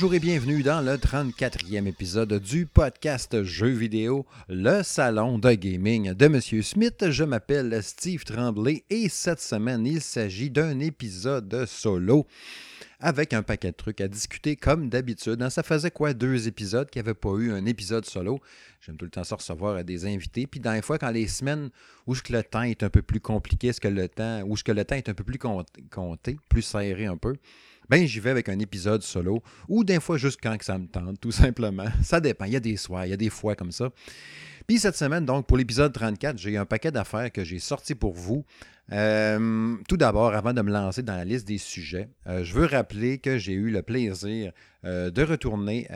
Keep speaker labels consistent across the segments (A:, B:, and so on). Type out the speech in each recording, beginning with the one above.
A: Bonjour et bienvenue dans le 34e épisode du podcast Jeux vidéo, le salon de gaming de Monsieur Smith. Je m'appelle Steve Tremblay et cette semaine, il s'agit d'un épisode solo avec un paquet de trucs à discuter comme d'habitude. Ça faisait quoi deux épisodes qu'il n'y avait pas eu un épisode solo? J'aime tout le temps ça recevoir des invités. Puis dans les fois, quand les semaines où le temps est un peu plus compliqué, ce que le temps, où que le temps est un peu plus compté, plus serré un peu, ben j'y vais avec un épisode solo ou des fois juste quand que ça me tente, tout simplement. Ça dépend. Il y a des soirs, il y a des fois comme ça. Puis cette semaine, donc, pour l'épisode 34, j'ai un paquet d'affaires que j'ai sorti pour vous. Euh, tout d'abord, avant de me lancer dans la liste des sujets, euh, je veux rappeler que j'ai eu le plaisir euh, de retourner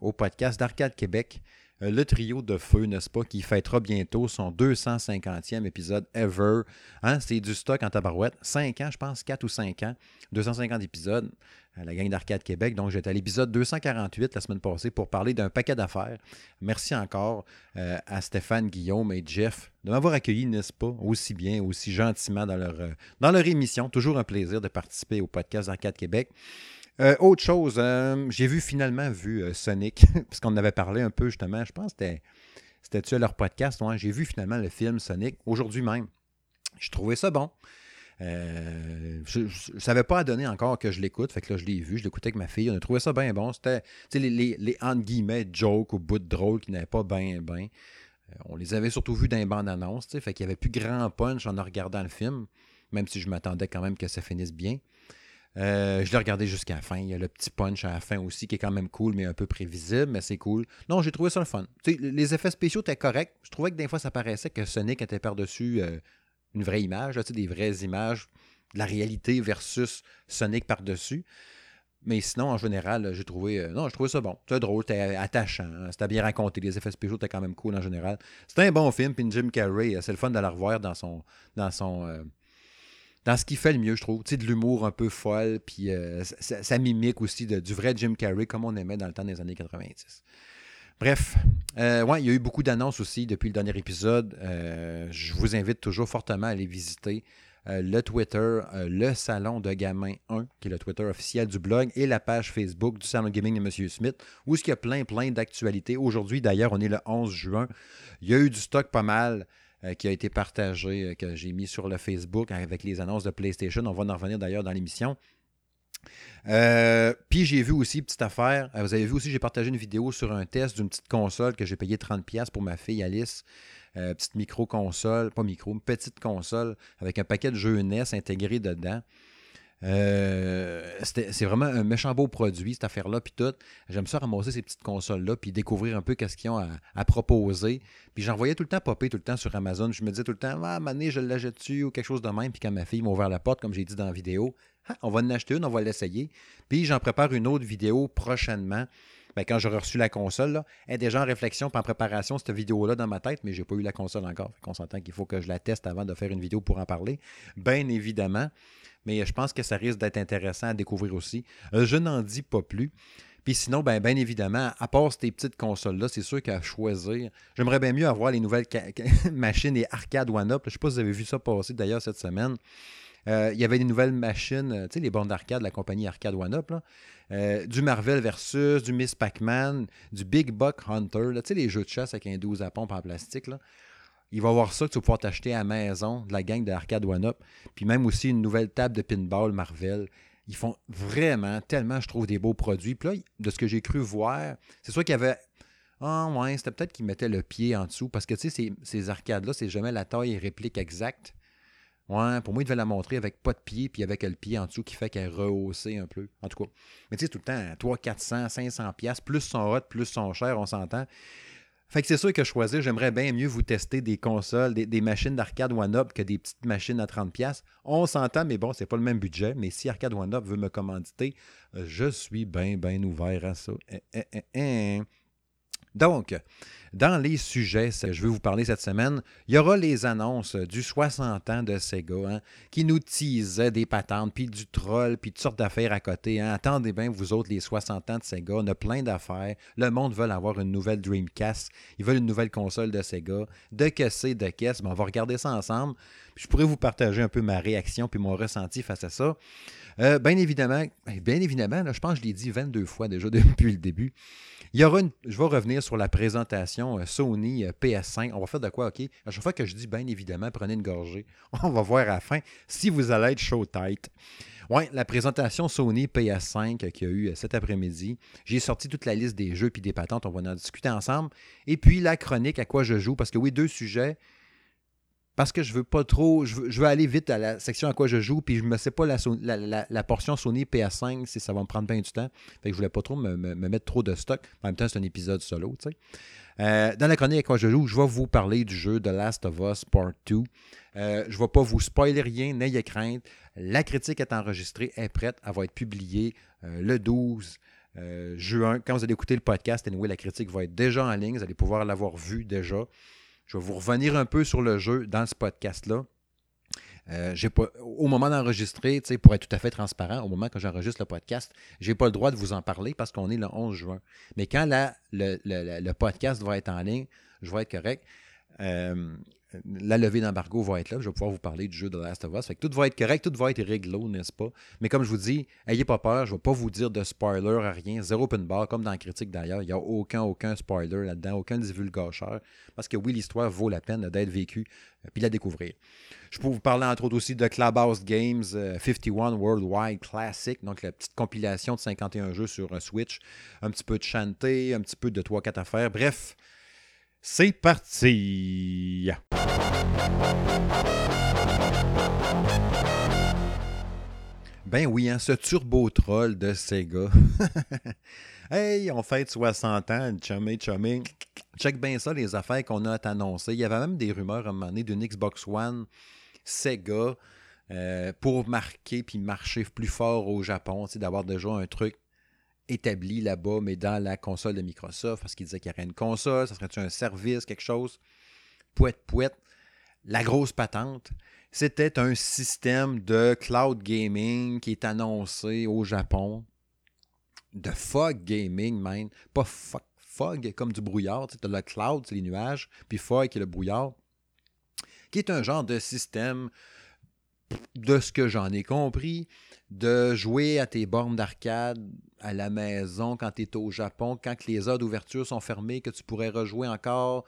A: au podcast d'Arcade Québec le trio de feu, n'est-ce pas, qui fêtera bientôt son 250e épisode ever. Hein, c'est du stock en tabarouette. 5 ans, je pense, 4 ou 5 ans. 250 épisodes à la gang d'Arcade Québec. Donc, j'étais à l'épisode 248 la semaine passée pour parler d'un paquet d'affaires. Merci encore euh, à Stéphane, Guillaume et Jeff de m'avoir accueilli, n'est-ce pas, aussi bien, aussi gentiment dans leur, euh, dans leur émission. Toujours un plaisir de participer au podcast d'Arcade Québec. Euh, autre chose, euh, j'ai vu finalement vu euh, Sonic, parce qu'on avait parlé un peu justement, je pense que c'était-tu à leur podcast, j'ai vu finalement le film Sonic aujourd'hui même. Je trouvais ça bon. je ne savais pas à donner encore que je l'écoute, fait que là je l'ai vu, je l'écoutais avec ma fille, on a trouvé ça bien bon. C'était les, les, les entre guillemets jokes ou bouts de drôle qui n'avaient pas bien bien. on les avait surtout vus dans les bandes annonces, fait qu'il n'y avait plus grand punch en regardant le film, même si je m'attendais quand même que ça finisse bien. Euh, je l'ai regardé jusqu'à la fin. Il y a le petit punch à la fin aussi qui est quand même cool, mais un peu prévisible, mais c'est cool. Non, j'ai trouvé ça le fun. les effets spéciaux étaient corrects. Je trouvais que des fois, ça paraissait que Sonic était par-dessus euh, une vraie image, des vraies images, de la réalité versus Sonic par-dessus. Mais sinon, en général, j'ai trouvé. Euh, non, je trouvais ça bon. C'était drôle, c'était attachant. Hein. c'était bien raconté. Les effets spéciaux étaient quand même cool en général. C'était un bon film. Puis Jim Carrey, c'est le fun de la revoir dans son, dans son, dans ce qui fait le mieux, je trouve. Tu sais, de l'humour un peu folle, puis euh, ça, mimique aussi du vrai Jim Carrey, comme on aimait dans le temps des années 90. Bref, euh, ouais, il y a eu beaucoup d'annonces aussi depuis le dernier épisode. Euh, je vous invite toujours fortement à aller visiter le Twitter, le Salon de Gamin 1, qui est le Twitter officiel du blog, et la page Facebook du Salon Gaming de M. Smith, où il y a plein, plein d'actualités. Aujourd'hui, d'ailleurs, on est le 11 juin. Il y a eu du stock pas mal. Euh, qui a été partagé, euh, que j'ai mis sur le Facebook avec les annonces de PlayStation. On va en revenir d'ailleurs dans l'émission. Euh, puis j'ai vu aussi, petite affaire, vous avez vu aussi, j'ai partagé une vidéo sur un test d'une petite console que j'ai payé 30$ pour ma fille Alice. petite micro-console, pas micro, petite console avec un paquet de jeux NES intégré dedans. Euh, c'est vraiment un méchant beau produit, cette affaire-là, puis tout. J'aime ça ramasser ces petites consoles-là, puis découvrir un peu qu'est-ce qu'ils ont à, proposer. Puis j'en voyais tout le temps popper tout le temps sur Amazon. Je me disais tout le temps, ah, mané, je l'achète dessus ou quelque chose de même. Puis quand ma fille m'a ouvert la porte, comme j'ai dit dans la vidéo, ah, on va en acheter une, on va l'essayer. Puis j'en prépare une autre vidéo prochainement. Ben, quand j'aurai reçu la console, est déjà en réflexion, pas en préparation, cette vidéo-là dans ma tête, mais j'ai pas eu la console encore. On s'entend qu'il faut que je la teste avant de faire une vidéo pour en parler. Bien évidemment mais je pense que ça risque d'être intéressant à découvrir aussi. Euh, je n'en dis pas plus. Puis sinon, bien ben évidemment, à part ces petites consoles-là, c'est sûr qu'à choisir, j'aimerais bien mieux avoir les nouvelles machines et arcade one-up. Je ne sais pas si vous avez vu ça passer d'ailleurs cette semaine. Euh, il y avait des nouvelles machines, euh, tu sais, les bandes d'arcade de la compagnie Arcade One-Up, du Marvel versus, du Miss Pac-Man, du Big Buck Hunter, tu sais, les jeux de chasse avec un 12 à pompe en plastique. Il va avoir ça que tu vas pouvoir t'acheter à la maison de la gang de Arcade One Up. Puis même aussi une nouvelle table de pinball Marvel. Ils font vraiment, tellement, je trouve, des beaux produits. Puis là, de ce que j'ai cru voir, c'est sûr qu'il y avait. Ah, ouais, c'était peut-être qu'ils mettaient le pied en dessous. Parce que, tu sais, ces, arcades-là, c'est jamais la taille et réplique exacte. Ouais, pour moi, ils devaient la montrer avec pas de pied, puis avec le pied en dessous qui fait qu'elle est un peu. En tout cas. Mais tu sais, tout le temps, 300, 400, 500 pièces plus son hot, plus son cher, on s'entend. Fait que c'est sûr que choisir, j'aimerais bien mieux vous tester des consoles, des, machines d'arcade One-Up que des petites machines à 30$. On s'entend, mais bon, c'est pas le même budget. Mais si Arcade One-Up veut me commanditer, euh, je suis bien, bien ouvert à ça. Eh, eh, eh, Donc, Dans les sujets, je vais vous parler cette semaine, il y aura les annonces du 60 ans de Sega hein, qui nous teasaient des patentes, puis du troll, puis toutes sortes d'affaires à côté. Hein. Attendez bien, vous autres, les 60 ans de Sega, on a plein d'affaires. Le monde veut avoir une nouvelle Dreamcast, ils veulent une nouvelle console de Sega. De que de qu'est-ce, on va regarder ça ensemble. je pourrais vous partager un peu ma réaction puis mon ressenti face à ça. Euh, bien évidemment, ben, bien évidemment, je pense que je l'ai dit 22 fois déjà depuis le début. Il y aura une, je vais revenir sur la présentation euh, Sony euh, PS5. On va faire de quoi, OK? À chaque fois que je dis bien évidemment, prenez une gorgée. On va voir à la fin si vous allez être chaud tight. Oui, la présentation Sony PS5 qu'il y a eu cet après-midi. J'ai sorti toute la liste des jeux puis des patentes. On va en discuter ensemble. Et puis la chronique à quoi je joue? Parce que oui, deux sujets parce que je veux pas trop. Je veux, aller vite à la section à quoi je joue, puis je ne sais pas la, portion Sony PS5 si ça va me prendre bien du temps. Fait que je voulais pas trop me, mettre trop de stock. En même temps, c'est un épisode solo, tu sais. Euh, dans la chronique à quoi je joue, je vais vous parler du jeu The Last of Us Part 2. Euh, je ne vais pas vous spoiler rien, n'ayez crainte. La critique est enregistrée, est prête, elle va être publiée euh, le 12 juin. Quand vous allez écouter le podcast, anyway, la critique va être déjà en ligne, vous allez pouvoir l'avoir vue déjà. Je vais vous revenir un peu sur le jeu dans ce podcast-là. Euh, pas, au moment d'enregistrer, pour être tout à fait transparent, au moment que j'enregistre le podcast, je n'ai pas le droit de vous en parler parce qu'on est le 11 juin. Mais quand le, podcast va être en ligne, je vais être correct. Euh, la levée d'embargo va être là. Je vais pouvoir vous parler du jeu de Last of Us. Tout va être correct, tout va être réglo, n'est-ce pas? Mais comme je vous dis, ayez pas peur, je ne vais pas vous dire de spoiler à rien. Zéro open bar, comme dans la critique d'ailleurs. Il n'y a aucun, aucun spoiler là-dedans, aucun divulgateur. Parce que oui, l'histoire vaut la peine d'être vécue et euh, la découvrir. Je peux vous parler entre autres aussi de Clubhouse Games 51 euh, Worldwide Classic, donc la petite compilation de 51 jeux sur un Switch. Un petit peu de chanter, un petit peu de 3-4 affaires. Bref, c'est parti! Ben oui, hein, ce turbo troll de Sega. hey, on fête 60 ans, chummy, chummy. Check bien ça, les affaires qu'on a annoncées. Il y avait même des rumeurs à un moment donné d'une Xbox One Sega euh, pour marquer puis marcher plus fort au Japon, d'avoir déjà un truc établi là-bas, mais dans la console de Microsoft, parce qu'il disait qu'il y aurait une console, ça serait un service, quelque chose? Pouette, pouette. La grosse patente, c'était un système de cloud gaming qui est annoncé au Japon. De fog gaming, man. Pas fog, comme du brouillard. Tu le cloud, c'est les nuages, puis fog, qui est le brouillard. Qui est un genre de système, de ce que j'en ai compris, de jouer à tes bornes d'arcade à la maison quand tu es au Japon, quand les heures d'ouverture sont fermées, que tu pourrais rejouer encore,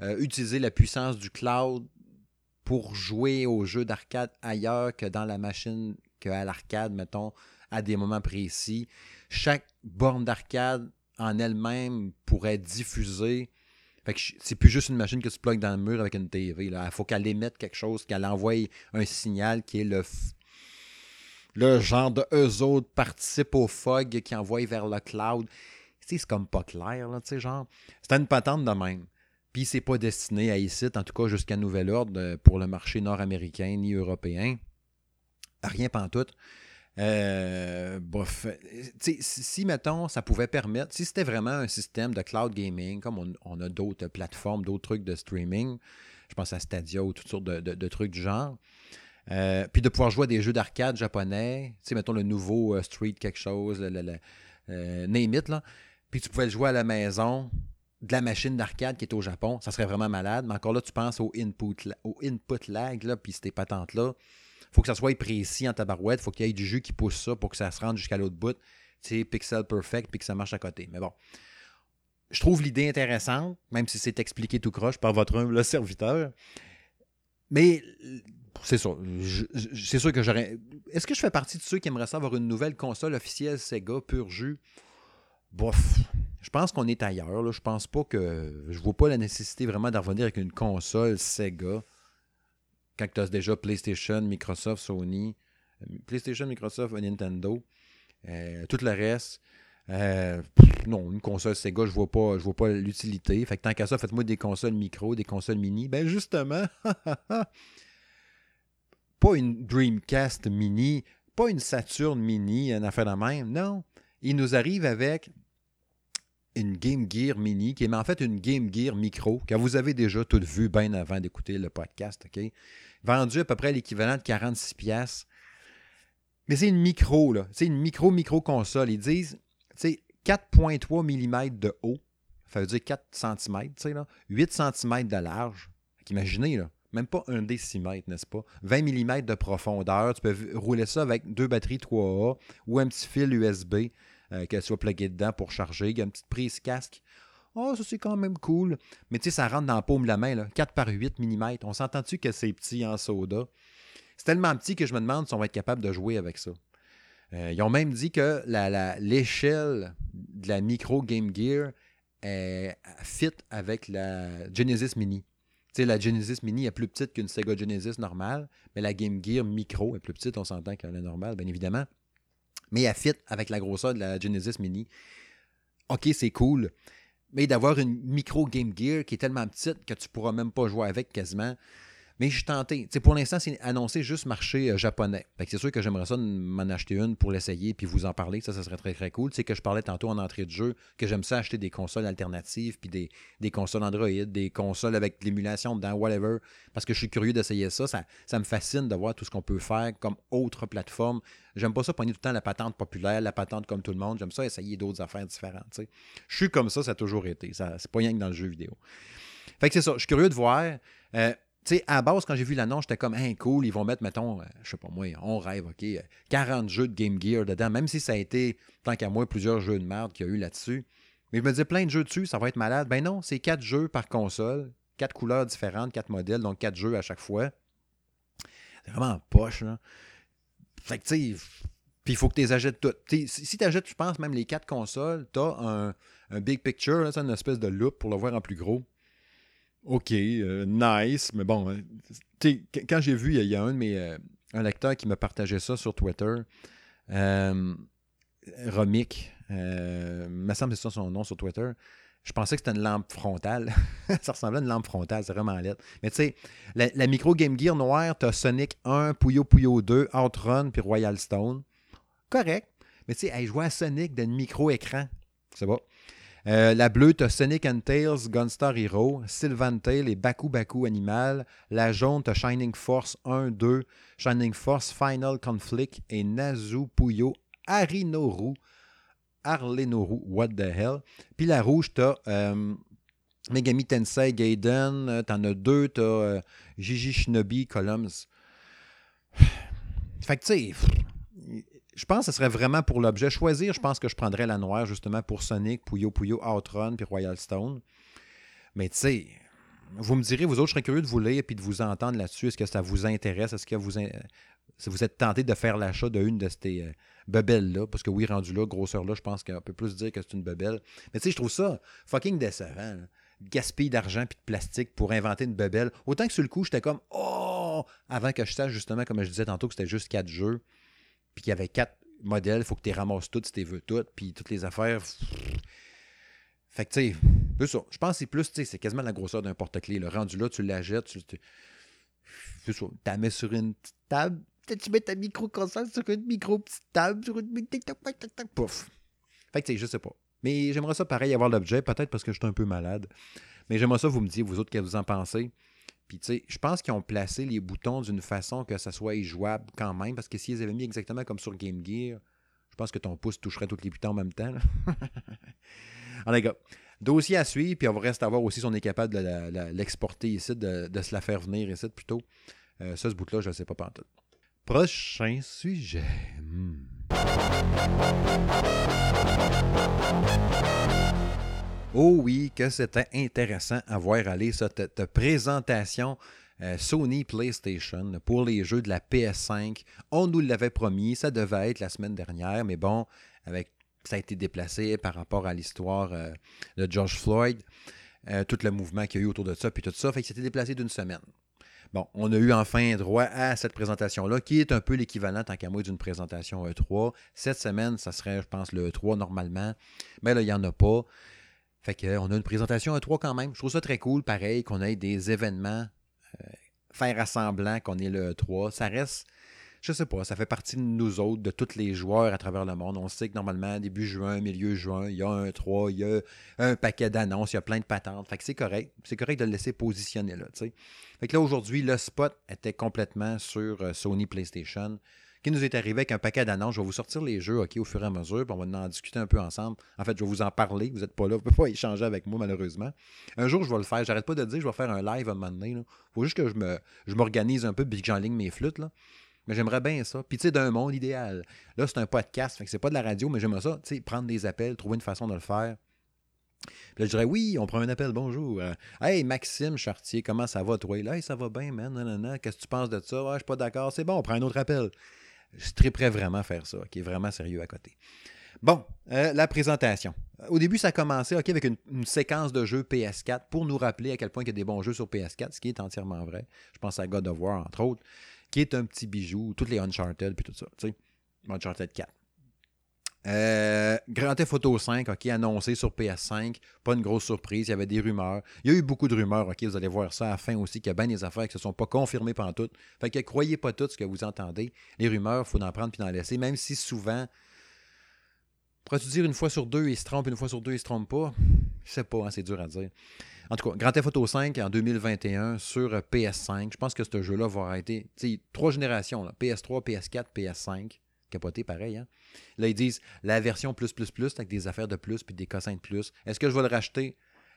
A: euh, utiliser la puissance du cloud pour jouer aux jeux d'arcade ailleurs que dans la machine, qu'à l'arcade, mettons, à des moments précis. Chaque borne d'arcade en elle-même pourrait diffuser. C'est plus juste une machine que tu plugues dans le mur avec une TV. Il faut qu'elle émette quelque chose, qu'elle envoie un signal qui est le, le genre de eux autres participent au FOG qui envoie vers le cloud. c'est comme pas clair, là, tu sais, genre. C'est une patente de même. Puis c'est pas destiné à ici, en tout cas jusqu'à nouvel ordre euh, pour le marché nord-américain ni européen. Rien pantoute. Euh, bref, si, mettons, ça pouvait permettre, si c'était vraiment un système de cloud gaming, comme on, a d'autres plateformes, d'autres trucs de streaming, je pense à Stadia ou toutes sortes de trucs du genre, euh, puis de pouvoir jouer à des jeux d'arcade japonais, tu sais, mettons le nouveau euh, Street quelque chose, le, euh, Name It, là. Puis tu pouvais le jouer à la maison de la machine d'arcade qui est au Japon, ça serait vraiment malade. Mais encore là, tu penses au input, au input lag, là, puis ces patentes-là. faut que ça soit précis en tabarouette, faut qu'il y ait du jeu qui pousse ça pour que ça se rende jusqu'à l'autre bout. Tu sais, pixel perfect, puis que ça marche à côté. Mais bon. Je trouve l'idée intéressante, même si c'est expliqué tout croche par votre humble serviteur. Mais c'est ça. C'est sûr que j'aurais. Est-ce que je fais partie de ceux qui aimeraient ça avoir une nouvelle console officielle Sega pur jus? Bof. Je pense qu'on est ailleurs. Là. Je pense pas que. Je vois pas la nécessité vraiment d'en revenir avec une console Sega. Quand tu as déjà PlayStation, Microsoft, Sony. PlayStation, Microsoft, Nintendo. Euh, tout le reste. Euh, non, une console Sega, je vois pas, je vois pas l'utilité. Fait que tant qu'à ça, faites-moi des consoles micro, des consoles mini. Ben justement, pas une Dreamcast mini, pas une Saturn mini, une affaire de même. Non, il nous arrive avec une Game Gear Mini, qui est en fait une Game Gear Micro, que vous avez déjà tout vu bien avant d'écouter le podcast? Vendu à peu près l'équivalent de 46 pièces. Mais c'est une micro, là. C'est une micro-micro console. Ils disent, tu 4,3 mm de haut. Ça veut dire 4 cm, tu sais, là. 8 cm de large. Imaginez, là. Même pas un décimètre, n'est-ce pas? 20 mm de profondeur. Tu peux rouler ça avec deux batteries 3A ou un petit fil USB euh, qu'elle soit pluguée dedans pour charger. Il y a une petite prise casque. Oh, ça c'est quand même cool. Mais tu sais, ça rentre dans la paume de la main, là, 4 par 8 mm. On s'entend-tu que c'est petit en soda? C'est tellement petit que je me demande si on va être capable de jouer avec ça. Euh, ils ont même dit que l'échelle de la micro Game Gear est fit avec la Genesis Mini. Sais, la Genesis Mini est plus petite qu'une Sega Genesis normale, mais la Game Gear Micro est plus petite, on s'entend qu'elle est normale, bien évidemment. Mais elle fit avec la grosseur de la Genesis Mini. OK, c'est cool. Mais d'avoir une micro Game Gear qui est tellement petite que tu pourras même pas jouer avec quasiment, mais je suis tenté. pour l'instant, c'est annoncé juste marché euh, japonais. c'est sûr que j'aimerais ça m'en acheter une pour l'essayer puis vous en parler. Ça, ça serait très, très cool. Tu que je parlais tantôt en entrée de jeu que j'aime ça acheter des consoles alternatives puis des, des consoles Android, des consoles avec l'émulation dedans, whatever. Parce que je suis curieux d'essayer ça. ça. Ça me fascine de voir tout ce qu'on peut faire comme autre plateforme. J'aime pas ça prendre tout le temps la patente populaire, la patente comme tout le monde. J'aime ça essayer d'autres affaires différentes. Je suis comme ça, ça a toujours été. C'est pas rien que dans le jeu vidéo. Fait que c'est ça. Je suis curieux de voir. Euh, tu sais, à base, quand j'ai vu l'annonce, j'étais comme, hein, cool, ils vont mettre, mettons, euh, je sais pas moi, on rêve, OK, 40 euh, jeux de Game Gear dedans, même si ça a été, tant qu'à moi, plusieurs jeux de merde qu'il y a eu là-dessus. Mais je me disais, plein de jeux dessus, ça va être malade. Ben non, c'est quatre jeux par console, quatre couleurs différentes, quatre modèles, donc quatre jeux à chaque fois. C'est vraiment poche, là. Fait que, tu sais, puis il faut que tu les achètes toutes. si tu achètes, je pense, même les quatre consoles, tu as un, big picture, c'est une espèce de loop pour le voir en plus gros. OK, euh, nice, mais bon, euh, quand j'ai vu, il y, a un de mes euh, lecteur qui m'a partagé ça sur Twitter, Romic, me semble que c'est ça son nom sur Twitter. Je pensais que c'était une lampe frontale. ça ressemblait à une lampe frontale, c'est vraiment laid. Mais tu sais, la, micro Game Gear noire, tu as Sonic 1, Puyo Puyo 2, Outrun puis Royal Stone. Correct. Mais tu sais, elle jouait à Sonic d'un micro-écran. C'est bon. Euh, la bleue, tu as Sonic and Tails, Gunstar Hero, Sylvan Tail et Baku Baku Animal. La jaune, tu Shining Force 1, 2, Shining Force Final Conflict et Nazu Puyo Arinoru. Arlenoru, what the hell. Puis la rouge, tu euh, Megami Tensei Gaiden, euh, tu en as deux, tu Gigi Shinobi Columns. Fait que tu je pense que ce serait vraiment pour l'objet. Choisir, je pense que je prendrais la noire justement pour Sonic, Puyo Puyo, Outrun puis Royal Stone. Mais tu sais, vous me direz, vous autres, je serais curieux de vous lire et de vous entendre là-dessus. Est-ce que ça vous intéresse? Est-ce que vous, êtes tenté de faire l'achat d'une de ces euh, bebelles-là? Parce que oui, rendu là, grosseur-là, je pense qu'on peut plus dire que c'est une bebelle. Mais tu sais, je trouve ça fucking décevant. Gaspiller d'argent puis de plastique pour inventer une bebelle. Autant que sur le coup, j'étais comme Oh! Avant que je sache justement, comme je disais tantôt, que c'était juste quatre jeux puis qu'il y avait quatre modèles, il faut que tu les ramasses toutes si tu veux toutes, puis toutes les affaires. Fait que, tu sais, ça. Je pense que c'est plus, tu sais, c'est quasiment la grosseur d'un porte-clés. Le rendu là, tu la jettes, tu. La mets sur une petite table. Tu mets ta micro-console sur une micro-petite table, sur une. Pouf. Fait que, tu sais, je sais pas. Mais j'aimerais ça pareil avoir l'objet, peut-être parce que je suis un peu malade. Mais j'aimerais ça vous me dire, vous autres, qu'est-ce que vous en pensez. Puis, tu sais, je pense qu'ils ont placé les boutons d'une façon que ça soit jouable quand même, parce que s'ils avaient mis exactement comme sur Game Gear, je pense que ton pouce toucherait tous les boutons en même temps. en les gars, dossier à suivre, puis on va rester à voir aussi si on est capable de l'exporter ici, de, se la faire venir ici plutôt. Euh, ça, ce bout-là, je ne sais pas tout. Prochain sujet. Hmm. Oh oui, que c'était intéressant à voir aller cette, présentation euh, Sony PlayStation pour les jeux de la PS5. On nous l'avait promis, ça devait être la semaine dernière, mais bon, avec ça a été déplacé par rapport à l'histoire euh, de George Floyd, euh, tout le mouvement qu'il y a eu autour de ça, puis tout ça, fait que c'était déplacé d'une semaine. Bon, on a eu enfin droit à cette présentation-là, qui est un peu l'équivalent, tant qu'à moi, d'une présentation E3. Cette semaine, ça serait, je pense, le E3 normalement, mais là, il n'y en a pas. Fait qu'on a une présentation à 3 quand même. Je trouve ça très cool, pareil, qu'on ait des événements, euh, faire assemblant qu'on ait le 3. Ça reste. je sais pas, ça fait partie de nous autres, de tous les joueurs à travers le monde. On sait que normalement, début juin, milieu juin, il y a un 3, il y a un paquet d'annonces, il y a plein de patentes. Fait que c'est correct. C'est correct de le laisser positionner là, tu sais. Fait que là, aujourd'hui, le spot était complètement sur euh, Sony PlayStation qui nous est arrivé avec un paquet d'annonces. Je vais vous sortir les jeux OK, au fur et à mesure, on va en discuter un peu ensemble. En fait, je vais vous en parler. Vous n'êtes pas là, vous ne pouvez pas échanger avec moi, malheureusement. Un jour, je vais le faire. J'arrête pas de dire je vais faire un live à un moment donné. Il faut juste que je, m'organise un peu puis que j'enligne mes flûtes. Là. Mais j'aimerais bien ça. Puis, tu sais, d'un monde idéal. Là, c'est un podcast, fait que c'est pas de la radio, mais j'aimerais ça, tu sais, prendre des appels, trouver une façon de le faire. Puis là, je dirais, oui, on prend un appel, bonjour. Euh, hey, Maxime Chartier, comment ça va, toi? Là, hey, ça va bien, man, Qu'est-ce que tu penses de ça? Ouais, je suis pas d'accord, c'est bon, on prend un autre appel. Je prêt vraiment à faire ça, qui est vraiment sérieux à côté. Bon, euh, la présentation. Au début, ça a commencé ok, avec une, séquence de jeux PS4 pour nous rappeler à quel point il y a des bons jeux sur PS4, ce qui est entièrement vrai. Je pense à God of War, entre autres, qui est un petit bijou, toutes les Uncharted, puis tout ça. Tu sais, Uncharted 4. Euh, Grand Theft Auto 5, OK, annoncé sur PS5. Pas une grosse surprise. Il y avait des rumeurs. Il y a eu beaucoup de rumeurs, OK. Vous allez voir ça à fin aussi, qu'il y a bien des affaires qui ne se sont pas confirmées pendant toutes. Fait que croyez pas tout ce que vous entendez. Les rumeurs, il faut en prendre puis en laisser. Même si souvent, pourrais-tu dire une fois sur deux, ils se trompent, une fois sur deux, ne se trompent pas? Je sais pas, hein, c'est dur à dire. En tout cas, Grand Theft Auto 5 en 2021 sur PS5. Je pense que ce jeu-là va arrêter. trois générations, PS3, PS4, PS5 capoté pareil. Hein? Là, ils disent la version plus, plus, plus, avec des affaires de plus puis des cossins de plus. Est-ce que je vais le racheter?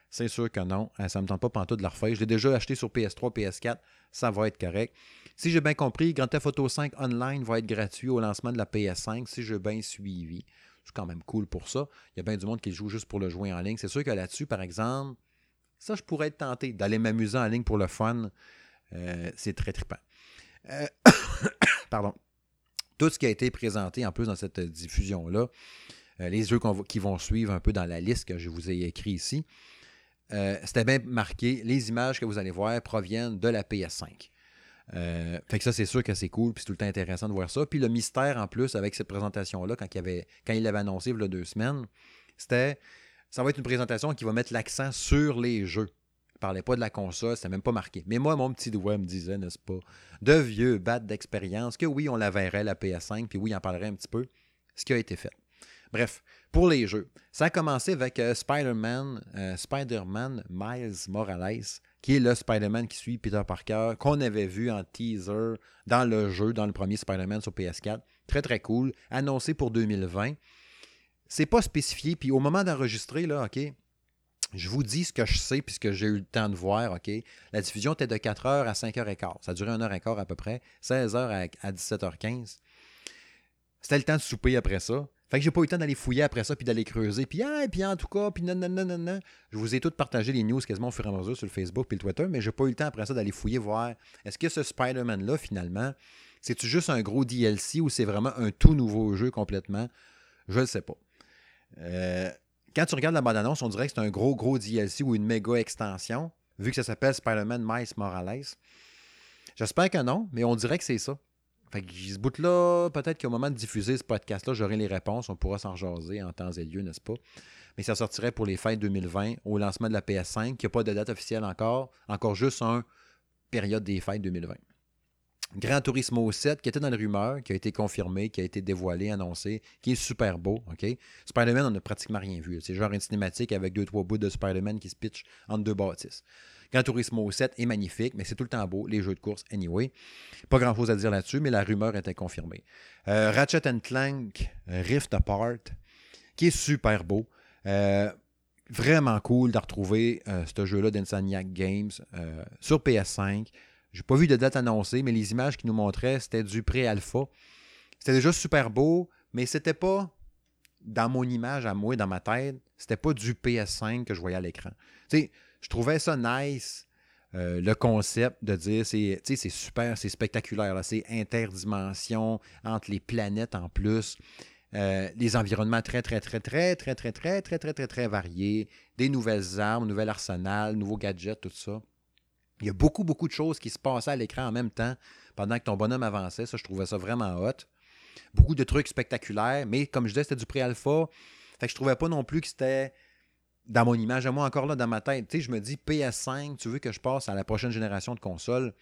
A: C'est sûr que non. Hein, ça ne me tente pas pantoute de le refaire. Je l'ai déjà acheté sur PS3, PS4. Ça va être correct. Si j'ai bien compris, Grand Theft Auto 5 Online va être gratuit au lancement de la PS5 si j'ai bien suivi. C'est quand même cool pour ça. Il y a bien du monde qui joue juste pour le jouer en ligne. C'est sûr que là-dessus, par exemple, ça, je pourrais être tenté d'aller m'amuser en ligne pour le fun. Euh, c'est très trippant. Euh, pardon tout ce qui a été présenté en plus dans cette diffusion-là, euh, les jeux qui vont suivre un peu dans la liste que je vous ai écrit ici, euh, c'était bien marqué, les images que vous allez voir proviennent de la PS5. Euh, fait que ça, c'est sûr que c'est cool, puis c'est tout le temps intéressant de voir ça. Puis le mystère en plus avec cette présentation-là, quand, il quand il l'avait annoncé il y a deux semaines, c'était ça va être une présentation qui va mettre l'accent sur les jeux parlait pas de la console, c'était même pas marqué. Mais moi, mon petit doigt me disait, n'est-ce pas, de vieux battes d'expérience, que oui, on la verrait, la PS5, puis oui, on en parlerait un petit peu, ce qui a été fait. Bref, pour les jeux, ça a commencé avec euh, Spider-Man, euh, Spider-Man Miles Morales, qui est le Spider-Man qui suit Peter Parker, qu'on avait vu en teaser dans le jeu, dans le premier Spider-Man sur PS4. Très, très cool. Annoncé pour 2020. C'est pas spécifié, puis au moment d'enregistrer, là, OK, je vous dis ce que je sais puisque j'ai eu le temps de voir, OK? La diffusion était de 4h à 5h15. Ça duré 1h15 à peu près, 16h à, 17h15. C'était le temps de souper après ça. Fait que j'ai pas eu le temps d'aller fouiller après ça, puis d'aller creuser, puis ah, puis en tout cas, puis non, non, non, non. Je vous ai toutes partagé les news quasiment au fur et à mesure sur Facebook puis le Twitter, mais j'ai pas eu le temps après ça d'aller fouiller, voir est-ce que ce Spider-Man-là, finalement, c'est-tu juste un gros DLC ou c'est vraiment un tout nouveau jeu complètement? Je ne sais pas. Euh, quand tu regardes la bande-annonce, on dirait que c'est un gros, gros DLC ou une méga extension, vu que ça s'appelle Spider-Man Miles Morales. J'espère que non, mais on dirait que c'est ça. Fait que ce bout-là, peut-être qu'au moment de diffuser ce podcast-là, j'aurai les réponses. On pourra s'en jaser en temps et lieu, n'est-ce pas? Mais ça sortirait pour les fêtes 2020 au lancement de la PS5, qui n'a pas de date officielle encore, encore juste un période des fêtes 2020. Grand Turismo 7, qui était dans les rumeurs, qui a été confirmé, qui a été dévoilé, annoncé, qui est super beau. Spider-Man, on n'a pratiquement rien vu. C'est genre une cinématique avec deux, trois bouts de Spider-Man qui se pitch entre deux bâtisses. Gran Turismo 7 est magnifique, mais c'est tout le temps beau, les jeux de course, anyway. Pas grand chose à dire là-dessus, mais la rumeur était confirmée. Euh, Ratchet Clank Rift Apart, qui est super beau. Euh, vraiment cool de retrouver euh, ce jeu-là d'Insaniac Games sur PS5. J'ai pas vu de date annoncée, mais les images qu'ils nous montraient, c'était du pré-alpha. C'était déjà super beau, mais c'était pas dans mon image à moi, dans ma tête, c'était pas du PS5 que je voyais à l'écran. Je trouvais ça nice, euh, le concept de dire, c'est, super, c'est spectaculaire, c'est interdimension entre les planètes en plus. Euh, les environnements très, très, très, très, très, très, très, très, très, très, très variés, des nouvelles armes, nouvel arsenal, nouveaux gadgets, tout ça. Il y a beaucoup, beaucoup de choses qui se passaient à l'écran en même temps pendant que ton bonhomme avançait. Ça, je trouvais ça vraiment hot. Beaucoup de trucs spectaculaires, mais comme je disais, c'était du pré-alpha. Fait que je trouvais pas non plus que c'était dans mon image, à moi encore là dans ma tête. Tu sais, je me dis PS5, tu veux que je passe à la prochaine génération de consoles,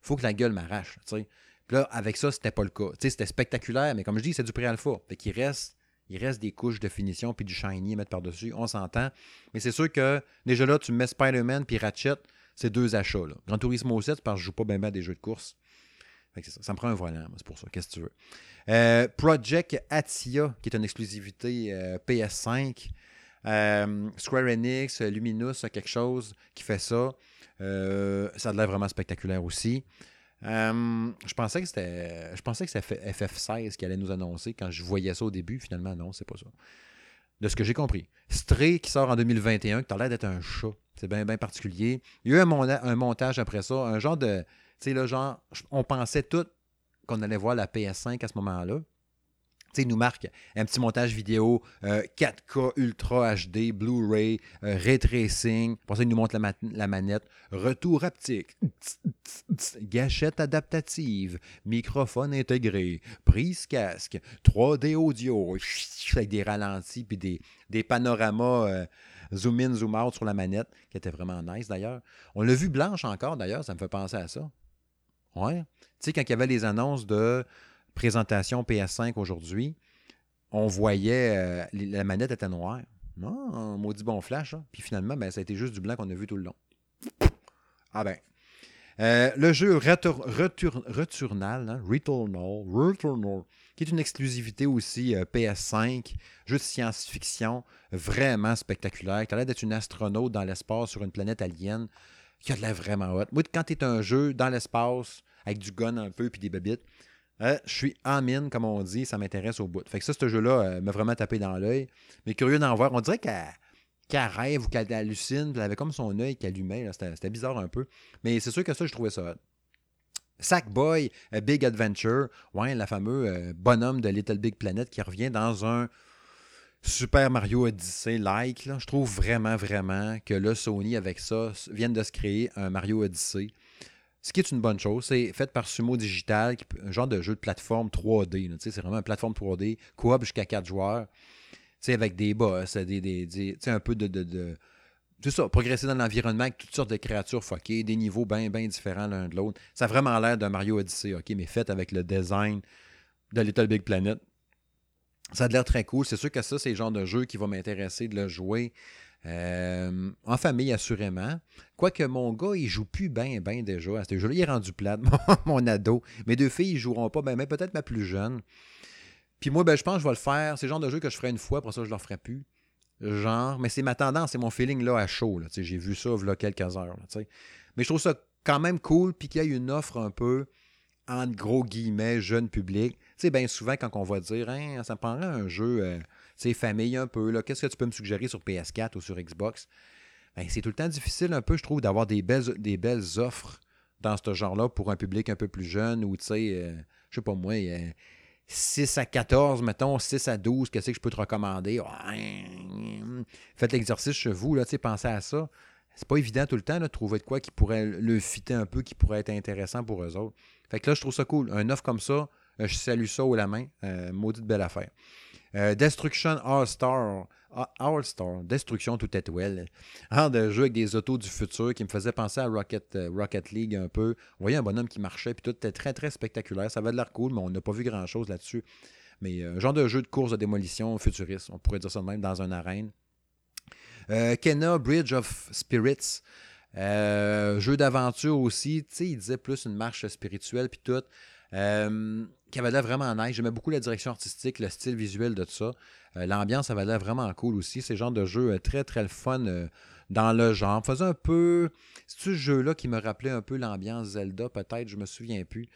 A: faut que la gueule m'arrache. Tu sais. là, avec ça, c'était pas le cas. C'était spectaculaire, mais comme je dis, c'est du pré-alpha. Fait qu'il reste, il reste des couches de finition puis du shiny à mettre par-dessus. On s'entend. Mais c'est sûr que déjà là, tu mets Spider-Man puis Ratchet, c'est deux achats. Là. Gran Turismo 7, parce que je joue pas bien bien des jeux de course. ça. ça me prend un volant, c'est pour ça. Qu'est-ce que tu veux? Euh, Project Atia, qui est une exclusivité euh, PS5. Euh, Square Enix, Luminous, quelque chose qui fait ça. ça a l'air vraiment spectaculaire aussi. je pensais que c'était. Je pensais que c'était FF16 qui allait nous annoncer quand je voyais ça au début. Finalement, non, c'est pas ça. De ce que j'ai compris. Stray qui sort en 2021, qui a l'air d'être un chat. C'est bien, bien particulier. Il y a eu un, montage après ça, un genre de. Tu sais, là, genre, on pensait tout qu'on allait voir la PS5 à ce moment-là. Tu sais, il nous marque un petit montage vidéo 4K euh, Ultra HD, Blu-ray, euh, Ray Tracing. Pour ça, il nous montre la, manette. Retour haptique. Gâchette adaptative. Microphone intégré. Prise casque. 3D audio. Avec des ralentis puis des, des panoramas euh, zoom in, zoom out sur la manette, qui était vraiment nice d'ailleurs. On l'a vu blanche encore d'ailleurs, ça me fait penser à ça. Ouais. Tu sais, quand il y avait les annonces de présentation PS5 aujourd'hui, on voyait euh, la manette était noire. Non, maudit bon flash. Hein. Puis finalement, ben, ça a été juste du blanc qu'on a vu tout le long. Ah ben. Euh, le jeu Returnal, hein, Returnal, qui est une exclusivité aussi euh, PS5, jeu de science-fiction vraiment spectaculaire, qui a l'air d'être une astronaute dans l'espace sur une planète alien, qui a de l'air vraiment hot. Moi, quand tu es un jeu dans l'espace, avec du gun un peu puis des babites. Euh, je suis en mine, comme on dit, ça m'intéresse au bout. Fait que ça, ce jeu-là euh, m'a vraiment tapé dans l'œil. Mais curieux d'en voir. On dirait qu'elle rêve ou qu'elle hallucine. Elle avait comme son œil qui allumait. C'était bizarre un peu. Mais c'est sûr que ça, je trouvais ça Sackboy, Big Adventure. Ouais, la fameux bonhomme de Little Big Planet qui revient dans un Super Mario Odyssey-like. Je trouve vraiment, vraiment que là, Sony, avec ça, viennent de se créer un Mario Odyssey ce qui est une bonne chose. C'est fait par Sumo Digital, un genre de jeu de plateforme 3D. C'est vraiment une plateforme 3D, coop jusqu'à 4 joueurs. avec des boss, des, des, un peu de, tout ça, progresser dans l'environnement avec toutes sortes de créatures fuckées, des niveaux bien bien différents l'un de l'autre. Ça a vraiment l'air d'un Mario Odyssey, ok, mais fait avec le design de Little Big Planet. Ça a l'air très cool. C'est sûr que ça, c'est le genre de jeu qui va m'intéresser de le jouer. Euh, en famille, assurément. Quoique mon gars, il joue plus bien, bien déjà. À ce jeu-là, il est rendu plate, mon, ado. Mes deux filles, ils joueront pas, ben, mais peut-être ma plus jeune. Puis moi, ben, je pense que je vais le faire. C'est le genre de jeu que je ferai une fois, pour ça, je ne le ferai plus. Genre, mais c'est ma tendance, c'est mon feeling là à chaud. J'ai vu ça a quelques heures. mais je trouve ça quand même cool, puis qu'il y ait une offre un peu, entre gros guillemets, jeune public. Tu sais, bien souvent, quand on va dire, hein, ça me prendrait un jeu. Euh, sais, famille un peu. Qu'est-ce que tu peux me suggérer sur PS4 ou sur Xbox? Ben, c'est tout le temps difficile un peu, je trouve, d'avoir des belles, offres dans ce genre-là pour un public un peu plus jeune ou, tu sais, euh, je sais pas moi, 6 à 14, mettons, 6 à 12, qu'est-ce que je peux te recommander? Faites l'exercice chez vous, là, pensez à ça. C'est pas évident tout le temps de trouver de quoi qui pourrait le fitter un peu, qui pourrait être intéressant pour eux autres. Fait que là, je trouve ça cool. Un offre comme ça, euh, je salue ça haut la main. Euh, maudite belle affaire. Euh, Destruction All-Star. All-Star. Destruction tout est well. Un de jeu avec des autos du futur qui me faisait penser à Rocket, euh, Rocket League un peu. On voyait un bonhomme qui marchait, puis tout était très, très spectaculaire. Ça avait de l'air cool, mais on n'a pas vu grand-chose là-dessus. Mais euh, genre de jeu de course de démolition futuriste, on pourrait dire ça de même, dans une arène. Kenna Bridge of Spirits. jeu d'aventure aussi, tu sais, il disait plus une marche spirituelle puis tout qui avait l'air vraiment nice. J'aimais beaucoup la direction artistique, le style visuel de tout ça. Euh, l'ambiance avait l'air vraiment cool aussi. C'est le genre de jeu euh, très, très le fun euh, dans le genre. Faisait un peu. C'est ce jeu-là qui me rappelait un peu l'ambiance Zelda, peut-être, je me souviens plus.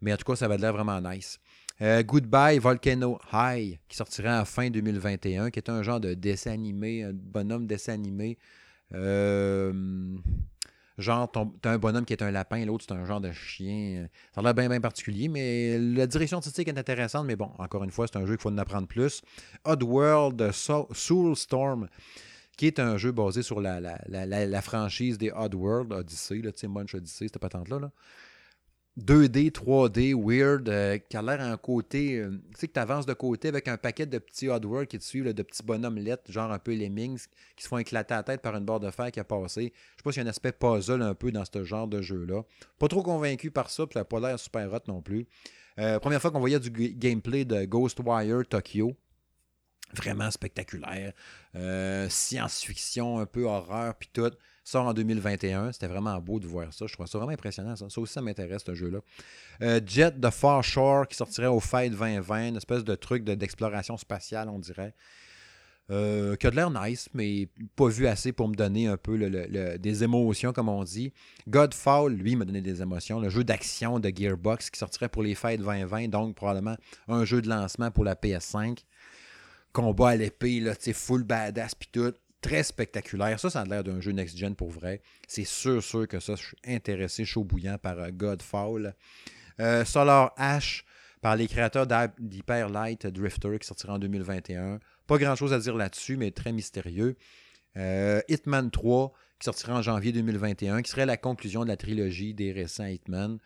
A: Mais en tout cas, ça avait l'air vraiment nice. Goodbye Volcano High, qui sortirait en fin 2021, qui est un genre de dessin animé, un bonhomme dessin animé. Genre, t'as un bonhomme qui est un lapin, l'autre c'est un genre de chien. Ça a l'air bien, particulier, mais la direction artistique est intéressante. Mais bon, encore une fois, c'est un jeu qu'il faut en apprendre plus. Oddworld Soulstorm, qui est un jeu basé sur la, franchise des Oddworld Odyssey, là, Munch Odyssey, cette patente-là. Là. 2D, 3D, weird, euh, qui a l'air un côté. Euh, tu sais, que tu avances de côté avec un paquet de petits hardware qui te suivent, de petits bonhommes lettres, genre un peu les Mings, qui se font éclater la tête par une barre de fer qui a passé. Je sais pas s'il y a un aspect puzzle un peu dans ce genre de jeu-là. Pas trop convaincu par ça, puis ça n'a pas l'air super hot non plus. Euh, première fois qu'on voyait du gameplay de Ghostwire Tokyo. Vraiment spectaculaire. Science-fiction, un peu horreur, puis tout sort en 2021. C'était vraiment beau de voir ça. Je trouve ça vraiment impressionnant. Ça, aussi, ça m'intéresse, ce jeu-là. Euh, Jet de Far Shore qui sortirait au Fight 2020, une espèce de truc d'exploration spatiale, on dirait. Euh, de l'air nice, mais pas vu assez pour me donner un peu des émotions, comme on dit. Godfall, lui, m'a donné des émotions. Le jeu d'action de Gearbox qui sortirait pour les fêtes 2020, donc probablement un jeu de lancement pour la PS5. Combat à l'épée, là, full badass puis tout très spectaculaire. Ça, ça a l'air d'un jeu next-gen pour vrai. C'est sûr, sûr que ça, je suis intéressé, chaud bouillant par euh, Godfall. Euh, Solar Ash, par les créateurs d'Hyper Light Drifter, qui sortira en 2021. Pas grand-chose à dire là-dessus, mais très mystérieux. Euh, Hitman 3, qui sortira en janvier 2021, qui serait la conclusion de la trilogie des récents Hitman.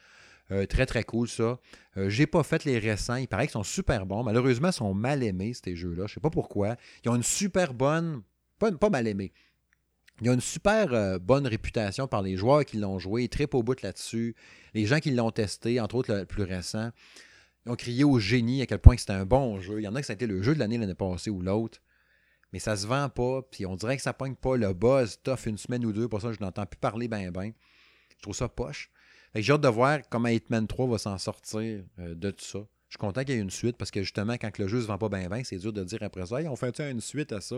A: très très cool ça. J'ai pas fait les récents. Il paraît qu'ils sont super bons. Malheureusement, ils sont mal aimés, ces jeux-là. Je sais pas pourquoi. Ils ont une super bonne pas, mal aimé. Il a une super euh, bonne réputation par les joueurs qui l'ont joué, très au bout là-dessus. Les gens qui l'ont testé, entre autres le plus récent, ont crié au génie à quel point c'était un bon jeu. Il y en a qui ça été le jeu de l'année l'année passée ou l'autre. Mais ça se vend pas, puis on dirait que ça pogne pas le buzz tough une semaine ou deux, pour ça je n'entends plus parler ben ben. Je trouve ça poche. J'ai hâte de voir comment Hitman 3 va s'en sortir euh, de tout ça. Je suis content qu'il y ait une suite parce que justement, quand le jeu se vend pas ben ben, c'est dur de dire après ça, on fait une suite à ça?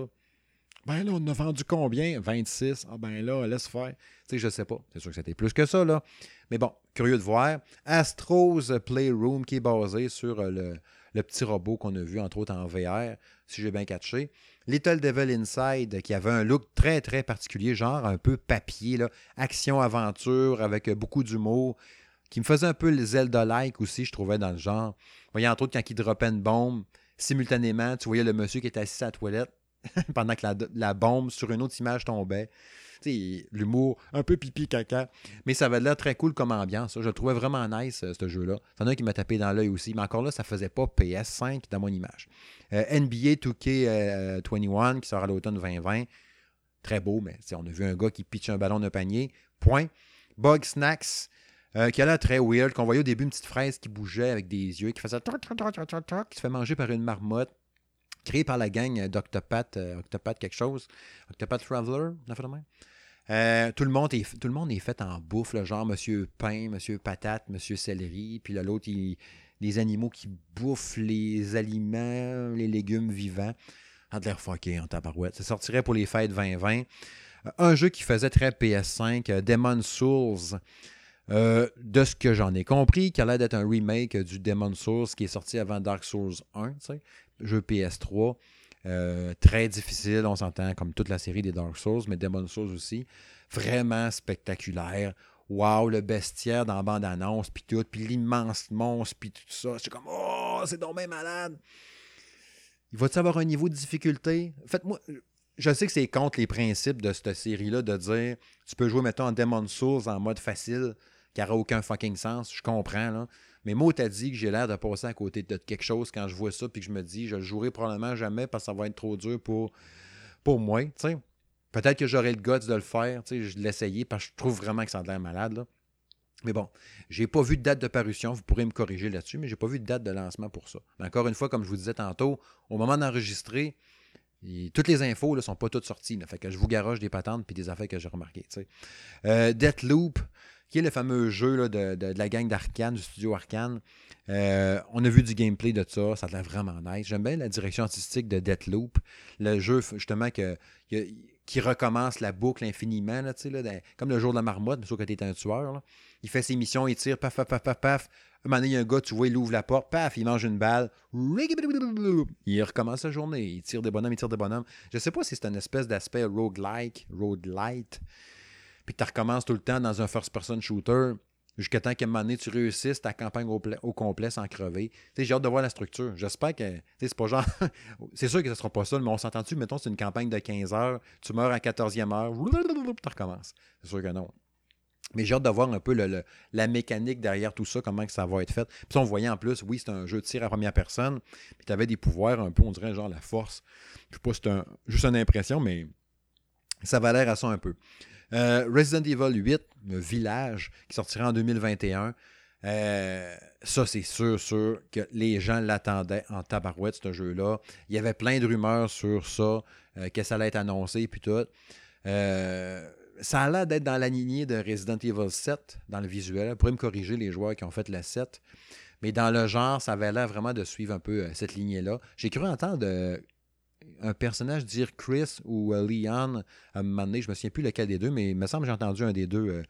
A: Ben là, on a vendu combien? 26. Ah ben là, laisse faire. Tu sais, je sais pas. C'est sûr que c'était plus que ça, là. Mais bon, curieux de voir. Astro's Playroom, qui est basé sur euh, le, petit robot qu'on a vu, entre autres, en VR, si j'ai bien catché. Little Devil Inside, qui avait un look très, très particulier, genre un peu papier. Action-aventure, avec beaucoup d'humour, qui me faisait un peu le Zelda-like aussi, je trouvais, dans le genre. Vous voyez, entre autres, quand il dropait une bombe, simultanément, tu voyais le monsieur qui était assis à la toilette pendant que la, bombe sur une autre image tombait. L'humour un peu pipi caca. Mais ça avait l'air très cool comme ambiance. Je le trouvais vraiment nice, euh, ce jeu-là. Il y en a un qui m'a tapé dans l'œil aussi. Mais encore là, ça faisait pas PS5 dans mon image. Euh, NBA 2K21 qui sort à l'automne 2020. Très beau, mais on a vu un gars qui pitch un ballon d'un panier. Point. Bug Snacks. Euh, qui a l'air très weird, qu'on voyait au début une petite fraise qui bougeait avec des yeux, qui faisait qui se fait manger par une marmotte créé par la gang d'Octopath, euh, Octopath quelque chose, Octopath Traveler, euh, tout, le monde est, tout le monde est fait en bouffe, le genre Monsieur Pain, Monsieur Patate, Monsieur Céleri, puis l'autre, les animaux qui bouffent les aliments, les légumes vivants. En de l'air en tabarouette. Ça sortirait pour les fêtes 2020. Euh, un jeu qui faisait très PS5, Demon Souls. De ce que j'en ai compris, qui a l'air d'être un remake du Demon Souls qui est sorti avant Dark Souls 1 jeu PS3. Euh, très difficile, on s'entend, comme toute la série des Dark Souls, mais Demon Souls aussi. Vraiment spectaculaire. Wow, le bestiaire dans la bande-annonce, puis tout, puis l'immense monstre, puis tout ça. C'est comme, oh, c'est dommage malade. Il va-tu avoir un niveau de difficulté? Faites-moi. Je sais que c'est contre les principes de cette série-là de dire tu peux jouer, mettons, en Demon Souls en mode facile, qui n'aura aucun fucking sens. Je comprends, là. Mais moi, t'as dit que j'ai l'air de passer à côté de quelque chose quand je vois ça, puis que je me dis, je le jouerai probablement jamais parce que ça va être trop dur pour, pour moi. Peut-être que j'aurai le guts de le faire, je l'essayer parce que je trouve vraiment que ça a l'air malade. Là. Mais bon, j'ai pas vu de date de parution, vous pourrez me corriger là-dessus, mais j'ai pas vu de date de lancement pour ça. encore une fois, comme je vous disais tantôt, au moment d'enregistrer, toutes les infos ne sont pas toutes sorties. Que je vous garoche des patentes puis des affaires que j'ai remarquées. Euh, Deathloop, qui est le fameux jeu de, la gang d'Arkane, du studio Arkane. Euh, on a vu du gameplay de ça, ça a l'air vraiment nice. J'aime bien la direction artistique de Deathloop. Le jeu, justement, que, qui recommence la boucle infiniment, là, comme le jour de la marmotte, sauf que tu es un tueur. Il fait ses missions, il tire, paf, paf, paf, paf, paf. Un moment donné, il y a un gars, tu vois, il ouvre la porte, paf, il mange une balle. Il recommence la journée, il tire des bonhommes, il tire des bonhommes. Je sais pas si c'est un espèce d'aspect roguelike, roguelite puis que tu recommences tout le temps dans un first-person shooter jusqu'à temps qu'à un moment donné, tu réussisses ta campagne au, complet sans crever. J'ai hâte de voir la structure. J'espère que c'est pas genre. c'est sûr que ce sera pas ça, mais on s'entend-tu, mettons, c'est une campagne de 15 heures, tu meurs à 14e heure, tu recommences. C'est sûr que non. Mais j'ai hâte de voir un peu la mécanique derrière tout ça, comment que ça va être fait. Puis on voyait en plus, oui, c'est un jeu de tir à première personne, puis tu avais des pouvoirs un peu, on dirait genre la force. Je sais pas c'est juste une impression, mais ça va l'air à ça un peu. Euh, Resident Evil 8, le village, qui sortira en 2021. Euh, ça, c'est sûr, sûr que les gens l'attendaient en tabarouette, ce jeu-là. Il y avait plein de rumeurs sur ça, euh, que ça allait être annoncé, puis tout. ça a l'air d'être dans la lignée de Resident Evil 7, dans le visuel. Vous pourrez me corriger, les joueurs qui ont fait la 7. Mais dans le genre, ça avait l'air vraiment de suivre un peu cette lignée-là. J'ai cru entendre un personnage dire Chris ou Leon à un moment donné, je me souviens plus lequel des deux, mais il me semble que j'ai entendu un des deux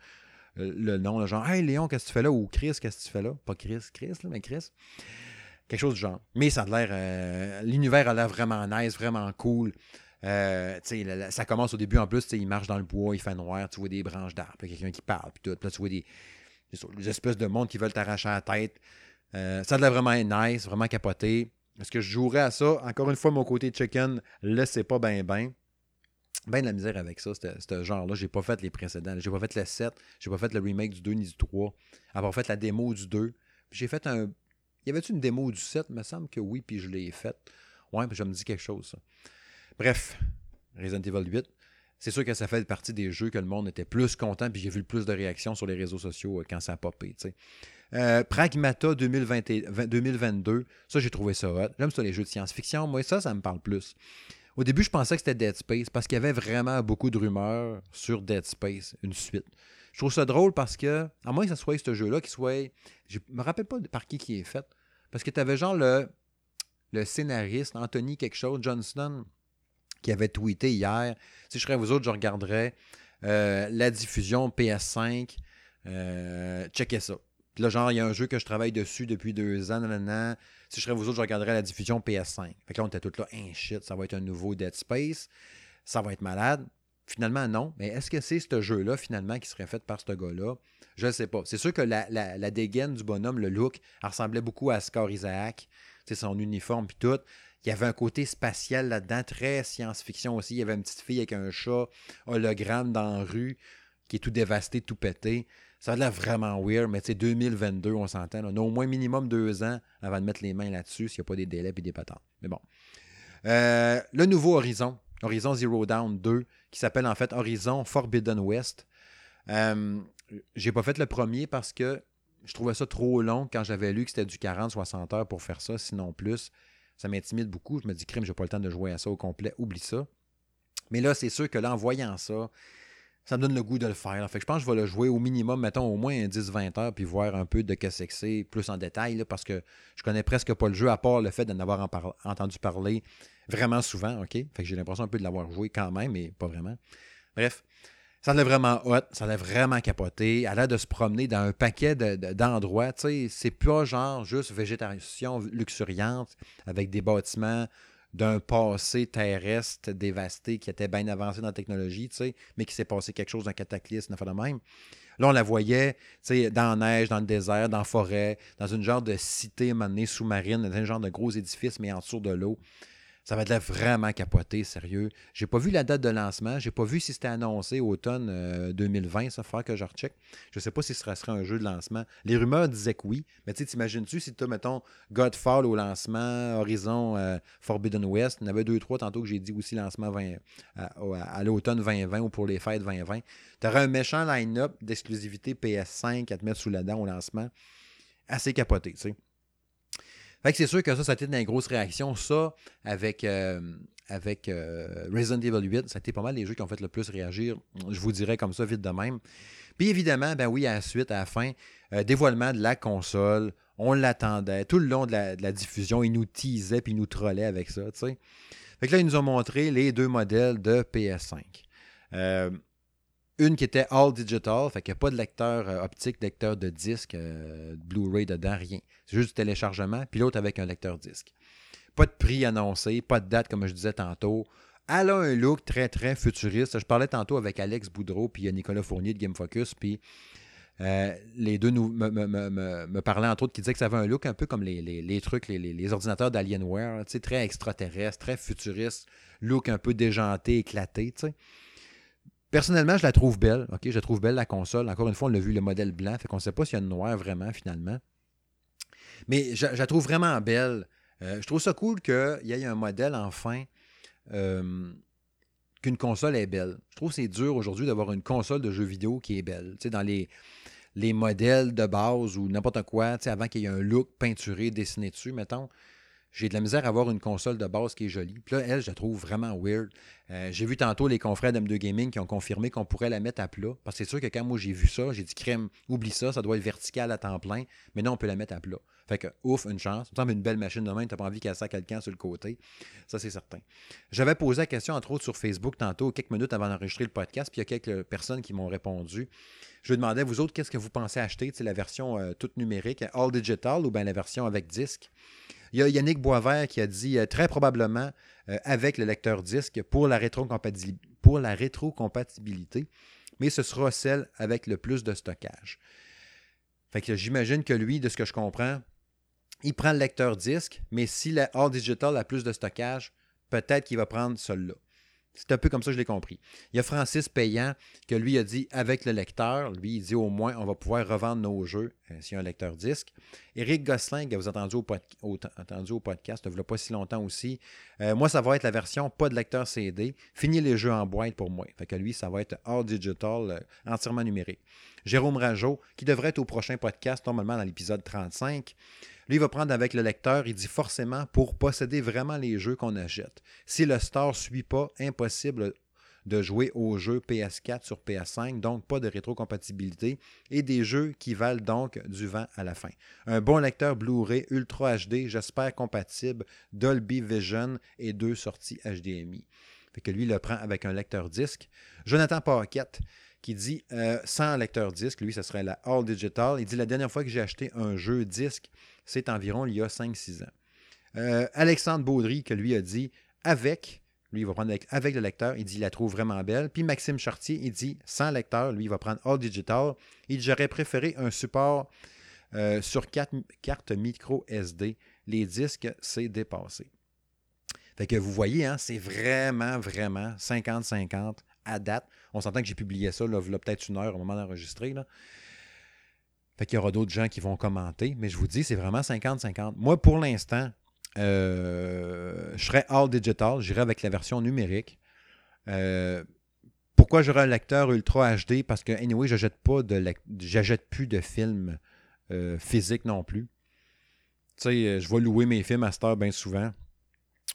A: euh, le nom, genre Hey Léon, qu'est-ce que tu fais là? Ou Chris, qu'est-ce que tu fais là? Pas Chris, Chris, là, mais Chris. Quelque chose du genre. Mais ça a l'air. Euh, l'univers a l'air vraiment nice, vraiment cool. Euh, ça commence au début en plus, il marche dans le bois, il fait noir, tu vois des branches d'arbres, quelqu'un qui parle, puis tout. Puis là, tu vois des, espèces de monde qui veulent t'arracher la tête. ça a l'air vraiment nice, vraiment capoté. Est-ce que je jouerais à ça? Encore une fois, mon côté chicken, là, c'est pas bien, bien ben de la misère avec ça, ce genre-là. J'ai pas fait les précédents. J'ai pas fait le 7, j'ai pas fait le remake du 2 ni du 3. Avoir fait la démo du 2. J'ai fait un. Y avait-tu une démo du 7 Il me semble que oui, puis je l'ai faite. Ouais, puis je me dis quelque chose, ça. Bref, Resident Evil 8. C'est sûr que ça fait partie des jeux que le monde était plus content, puis j'ai vu le plus de réactions sur les réseaux sociaux euh, quand ça a popé. Euh, Pragmata 2022, ça j'ai trouvé ça hot. J'aime ça les jeux de science-fiction. Moi, ça, ça me parle plus. Au début, je pensais que c'était Dead Space parce qu'il y avait vraiment beaucoup de rumeurs sur Dead Space, une suite. Je trouve ça drôle parce que, à moins que ce soit ce jeu-là qui soit. Je me rappelle pas par qui qui est fait. Parce que tu avais genre le, le scénariste, Anthony quelque chose, Johnston, qui avait tweeté hier. Si je serais vous autres, je regarderais euh, la diffusion PS5. Euh, checkez ça. Puis là, genre, il y a un jeu que je travaille dessus depuis deux ans, Si je serais vous autres, je regarderais la diffusion PS5. Fait que là, on était tous là, un shit, ça va être un nouveau Dead Space, ça va être malade. Finalement, non. Mais est-ce que c'est ce jeu-là, finalement, qui serait fait par ce gars-là? Je ne sais pas. C'est sûr que la, dégaine du bonhomme, le look, ressemblait beaucoup à Scar Isaac. C'est son uniforme puis tout. Il y avait un côté spatial là-dedans, très science-fiction aussi. Il y avait une petite fille avec un chat hologramme dans la rue qui est tout dévasté, tout pété. Ça a l'air vraiment weird, mais tu sais, 2022, on s'entend. On a au moins minimum deux ans avant de mettre les mains là-dessus s'il n'y a pas des délais et des patentes. Mais bon. Euh, le nouveau Horizon, Horizon Zero Down 2, qui s'appelle en fait Horizon Forbidden West. Euh, j'ai pas fait le premier parce que je trouvais ça trop long quand j'avais lu que c'était du 40-60 heures pour faire ça, sinon plus. Ça m'intimide beaucoup. Je me dis, crime, j'ai pas le temps de jouer à ça au complet, oublie ça. Mais là, c'est sûr que là, en voyant ça, ça me donne le goût de le faire. Fait que je pense que je vais le jouer au minimum, mettons au moins 10-20 heures, puis voir un peu de que c'est que c'est, plus en détail, parce que je connais presque pas le jeu, à part le fait d'en avoir entendu parler vraiment souvent, OK? Fait j'ai l'impression un peu de l'avoir joué quand même, mais pas vraiment. Bref, ça l'a vraiment hot, ça l'a vraiment capoté. Elle a de se promener dans un paquet d'endroits. tu sais, c'est pas genre juste végétation luxuriante avec des bâtiments d'un passé terrestre dévasté qui était bien avancé dans la technologie, mais qui s'est passé quelque chose, d'un cataclysme, de même. Là, on la voyait dans la neige, dans le désert, dans la forêt, dans une genre de cité sous-marine, dans un genre de gros édifice, mais en dessous de l'eau. Ça va être vraiment capoté, sérieux. J'ai pas vu la date de lancement. J'ai pas vu si c'était annoncé automne 2020. Euh, ça fera que je recheck. Je sais pas si ce serait un jeu de lancement. Les rumeurs disaient que oui. Mais tu t'imagines-tu si tu mettons, Godfall au lancement, Horizon euh, Forbidden West. Il y en avait deux, trois tantôt que j'ai dit aussi lancement à, l'automne 2020 ou pour les fêtes 2020. Tu aurais un méchant line-up d'exclusivité PS5 à te mettre sous la dent au lancement. Assez capoté, tu sais. Fait que c'est sûr que ça, ça a été une grosse réaction. Ça, avec, euh, avec euh, Resident Evil 8, ça a été pas mal les jeux qui ont fait le plus réagir. Je vous dirais comme ça, vite de même. Puis évidemment, ben oui, à la suite, à la fin, euh, dévoilement de la console. On l'attendait. Tout le long de la, diffusion, ils nous teasaient puis ils nous trollaient avec ça, tu sais. Fait que là, ils nous ont montré les deux modèles de PS5. Une qui était all digital, fait qu'il n'y a pas de lecteur euh, optique, lecteur de disque, euh, Blu-ray dedans, rien. C'est juste du téléchargement, puis l'autre avec un lecteur disque. Pas de prix annoncé, pas de date, comme je disais tantôt. Elle a un look très, très futuriste. Je parlais tantôt avec Alex Boudreau puis Nicolas Fournier de Game Focus, puis euh, les deux nous, me, parlaient entre autres qui disaient que ça avait un look un peu comme les, trucs, les, ordinateurs d'Alienware, très extraterrestre, très futuriste, look un peu déjanté, éclaté. sais. Personnellement, je la trouve belle. Je trouve belle, la console. Encore une fois, on l'a vu, le modèle blanc. Fait qu'on ne sait pas s'il y a une noire vraiment, finalement. Mais je, la trouve vraiment belle. Euh, je trouve ça cool qu'il y ait un modèle, enfin, euh, qu'une console est belle. Je trouve que c'est dur aujourd'hui d'avoir une console de jeux vidéo qui est belle. Tu dans les, les modèles de base ou n'importe quoi, tu avant qu'il y ait un look peinturé, dessiné dessus, mettons, j'ai de la misère à avoir une console de base qui est jolie. Puis là, elle, je la trouve vraiment weird. Euh, j'ai vu tantôt les confrères d'M2 Gaming qui ont confirmé qu'on pourrait la mettre à plat. Parce que c'est sûr que quand moi j'ai vu ça, j'ai dit crème, oublie ça, ça doit être vertical à temps plein. Mais non, on peut la mettre à plat. Fait que, ouf, une chance. Ça me une belle machine de main, tu n'as pas envie qu'elle à quelqu'un sur le côté. Ça, c'est certain. J'avais posé la question, entre autres, sur Facebook tantôt, quelques minutes avant d'enregistrer le podcast, puis il y a quelques personnes qui m'ont répondu. Je demandais, vous autres, qu'est-ce que vous pensez acheter? C'est la version euh, toute numérique, all digital, ou bien la version avec disque? Il y a Yannick Boisvert qui a dit euh, très probablement euh, avec le lecteur disque pour la, rétrocompatibilité, mais ce sera celle avec le plus de stockage. Fait j'imagine que lui, de ce que je comprends, il prend le lecteur disque, mais si la All Digital a plus de stockage, peut-être qu'il va prendre celui-là. C'est un peu comme ça que je l'ai compris. Il y a Francis Payant que lui a dit avec le lecteur, lui il dit au moins on va pouvoir revendre nos jeux euh, s'il y a un lecteur disque. Éric Gosselin, que vous avez entendu au, podcast, a pas si longtemps aussi. Euh, moi, ça va être la version pas de lecteur CD. Fini les jeux en boîte pour moi. Fait que lui, ça va être all digital, euh, entièrement numérique. Jérôme Rajot, qui devrait être au prochain podcast, normalement dans l'épisode 35. Lui, va prendre avec le lecteur, il dit forcément pour posséder vraiment les jeux qu'on achète. Si le store ne suit pas, impossible de jouer aux jeux PS4 sur PS5, donc pas de rétrocompatibilité, et des jeux qui valent donc du vent à la fin. Un bon lecteur Blu-ray Ultra HD, j'espère compatible, Dolby Vision et deux sorties HDMI. Fait que lui, le prend avec un lecteur disque. Jonathan Paquette, qui dit euh, sans lecteur disque, lui, ça serait la All Digital. Il dit la dernière fois que j'ai acheté un jeu disque, c'est environ il y a 5-6 ans. Euh, Alexandre Baudry, que lui a dit avec, lui, il va prendre avec, le lecteur, il dit il la trouve vraiment belle. Puis Maxime Chartier, il dit sans lecteur, lui, il va prendre All Digital. Il j'aurais préféré un support euh, sur 4 cartes micro SD. Les disques, c'est dépassé. Fait que vous voyez, hein, c'est vraiment, vraiment 50-50 à date. On s'entend que j'ai publié ça, là, peut-être une heure au moment d'enregistrer. Fait qu'il y aura d'autres gens qui vont commenter, mais je vous dis, c'est vraiment 50-50. Moi, pour l'instant, euh, je serais all digital, j'irai avec la version numérique. Euh, pourquoi j'aurais un lecteur Ultra HD? Parce que, anyway, je jette pas de plus de films euh, physiques non plus. Tu sais, je vais louer mes films à Star bien souvent.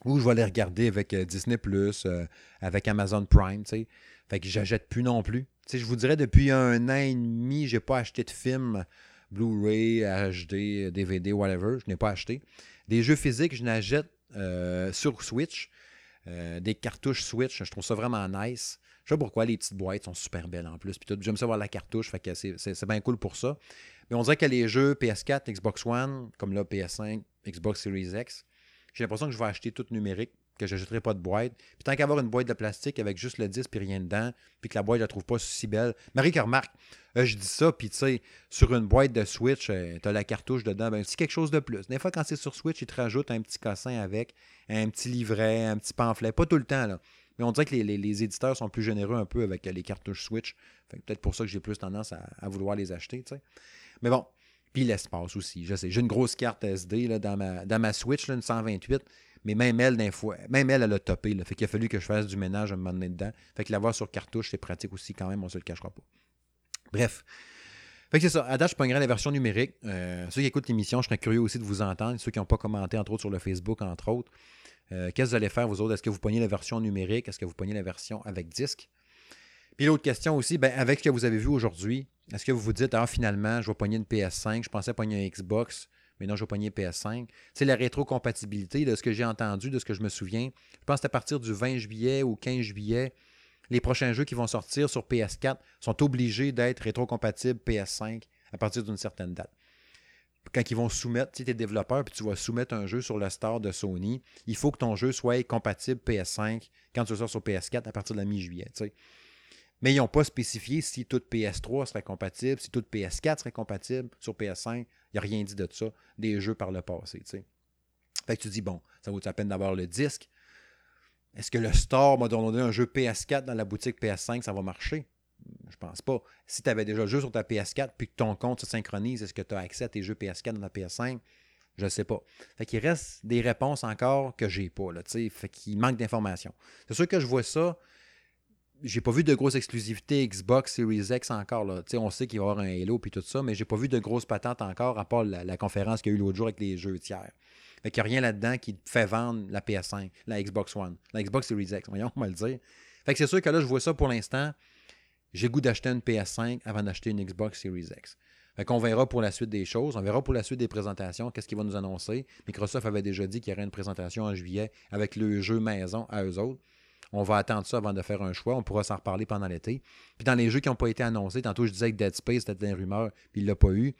A: Ou je vais les regarder avec Disney avec Amazon Prime, tu sais. Fait que j'achète plus non plus je vous dirais, depuis un an et demi, je n'ai pas acheté de film Blu-ray, HD, DVD, whatever. Je n'ai pas acheté. Des jeux physiques, je n'achète euh, sur Switch. Euh, des cartouches Switch, je trouve ça vraiment nice. Je sais pas pourquoi les petites boîtes sont super belles en plus. J'aime savoir la cartouche, c'est bien cool pour ça. Mais on dirait que les jeux PS4, Xbox One, comme là PS5, Xbox Series X, j'ai l'impression que je vais acheter tout numérique que je pas de boîte. Puis tant qu'avoir une boîte de plastique avec juste le disque et rien dedans, puis que la boîte, je la trouve pas si belle. Marie qui remarque, euh, je dis ça, puis tu sais, sur une boîte de Switch, euh, tu as la cartouche dedans, ben c'est quelque chose de plus. Des fois, quand c'est sur Switch, ils te rajoutent un petit cossin avec, un petit livret, un petit pamphlet. Pas tout le temps, là. Mais on dirait que les, éditeurs sont plus généreux un peu avec les cartouches Switch. peut-être pour ça que j'ai plus tendance à, vouloir les acheter, tu sais. Mais bon, puis l'espace aussi, je sais. J'ai une grosse carte SD là, dans, ma, dans ma Switch, là, une 128. Mais même elle, d'un fois, même elle, elle a topé. Là. Fait qu'il a fallu que je fasse du ménage à un moment donné dedans. Fait que l'avoir sur cartouche, c'est pratique aussi quand même, on se le cachera pas. Bref. Fait que c'est ça. À je prendrai la version numérique. Euh, ceux qui écoutent l'émission, je serais curieux aussi de vous entendre. Ceux qui n'ont pas commenté, entre autres, sur le Facebook, entre autres. Euh, qu'est-ce que vous allez faire, vous autres? Est-ce que vous pognez la version numérique? Est-ce que vous pognez la version avec disque? Puis l'autre question aussi, ben, avec ce que vous avez vu aujourd'hui, est-ce que vous vous dites, ah, finalement, je vais pogner une PS5, je pensais pogner un Xbox, mais non, je vais pogner PS5. C'est la rétrocompatibilité de ce que j'ai entendu, de ce que je me souviens. Je pense que à partir du 20 juillet ou 15 juillet, les prochains jeux qui vont sortir sur PS4 sont obligés d'être rétrocompatibles PS5 à partir d'une certaine date. Quand ils vont soumettre, tu es développeur, puis tu vas soumettre un jeu sur le store de Sony, il faut que ton jeu soit compatible PS5 quand tu le sors sur PS4 à partir de la mi-juillet. Mais ils n'ont pas spécifié si toute PS3 serait compatible, si toute PS4 serait compatible sur PS5. Il n'y a rien dit de ça, des jeux par le passé. Fait que tu dis, bon, ça vaut la peine d'avoir le disque? Est-ce que le store m'a donné un jeu PS4 dans la boutique PS5, ça va marcher? Je pense pas. Si tu avais déjà le jeu sur ta PS4 puis que ton compte se synchronise, est-ce que tu as accès à tes jeux PS4 dans ta PS5? Je ne sais pas. Fait qu'il reste des réponses encore que j'ai pas. Là, fait qu'il manque d'informations. C'est sûr que je vois ça. J'ai pas vu de grosses exclusivités Xbox Series X encore. Là. on sait qu'il va y avoir un Halo et tout ça, mais j'ai pas vu de grosses patentes encore, à part la, conférence qu'il y a eu l'autre jour avec les jeux tiers. Fait qu'il n'y a rien là-dedans qui fait vendre la PS5, la Xbox One, la Xbox Series X. Voyons, on va le dire. Fait que c'est sûr que là, je vois ça pour l'instant. J'ai goût d'acheter une PS5 avant d'acheter une Xbox Series X. Fait qu'on verra pour la suite des choses. On verra pour la suite des présentations, qu'est-ce qu'ils vont nous annoncer. Microsoft avait déjà dit qu'il y aurait une présentation en juillet avec le jeu maison à eux autres. On va attendre ça avant de faire un choix. On pourra s'en reparler pendant l'été. Puis dans les jeux qui n'ont pas été annoncés, tantôt je disais que Dead Space était des rumeurs, puis il ne l'a pas eu.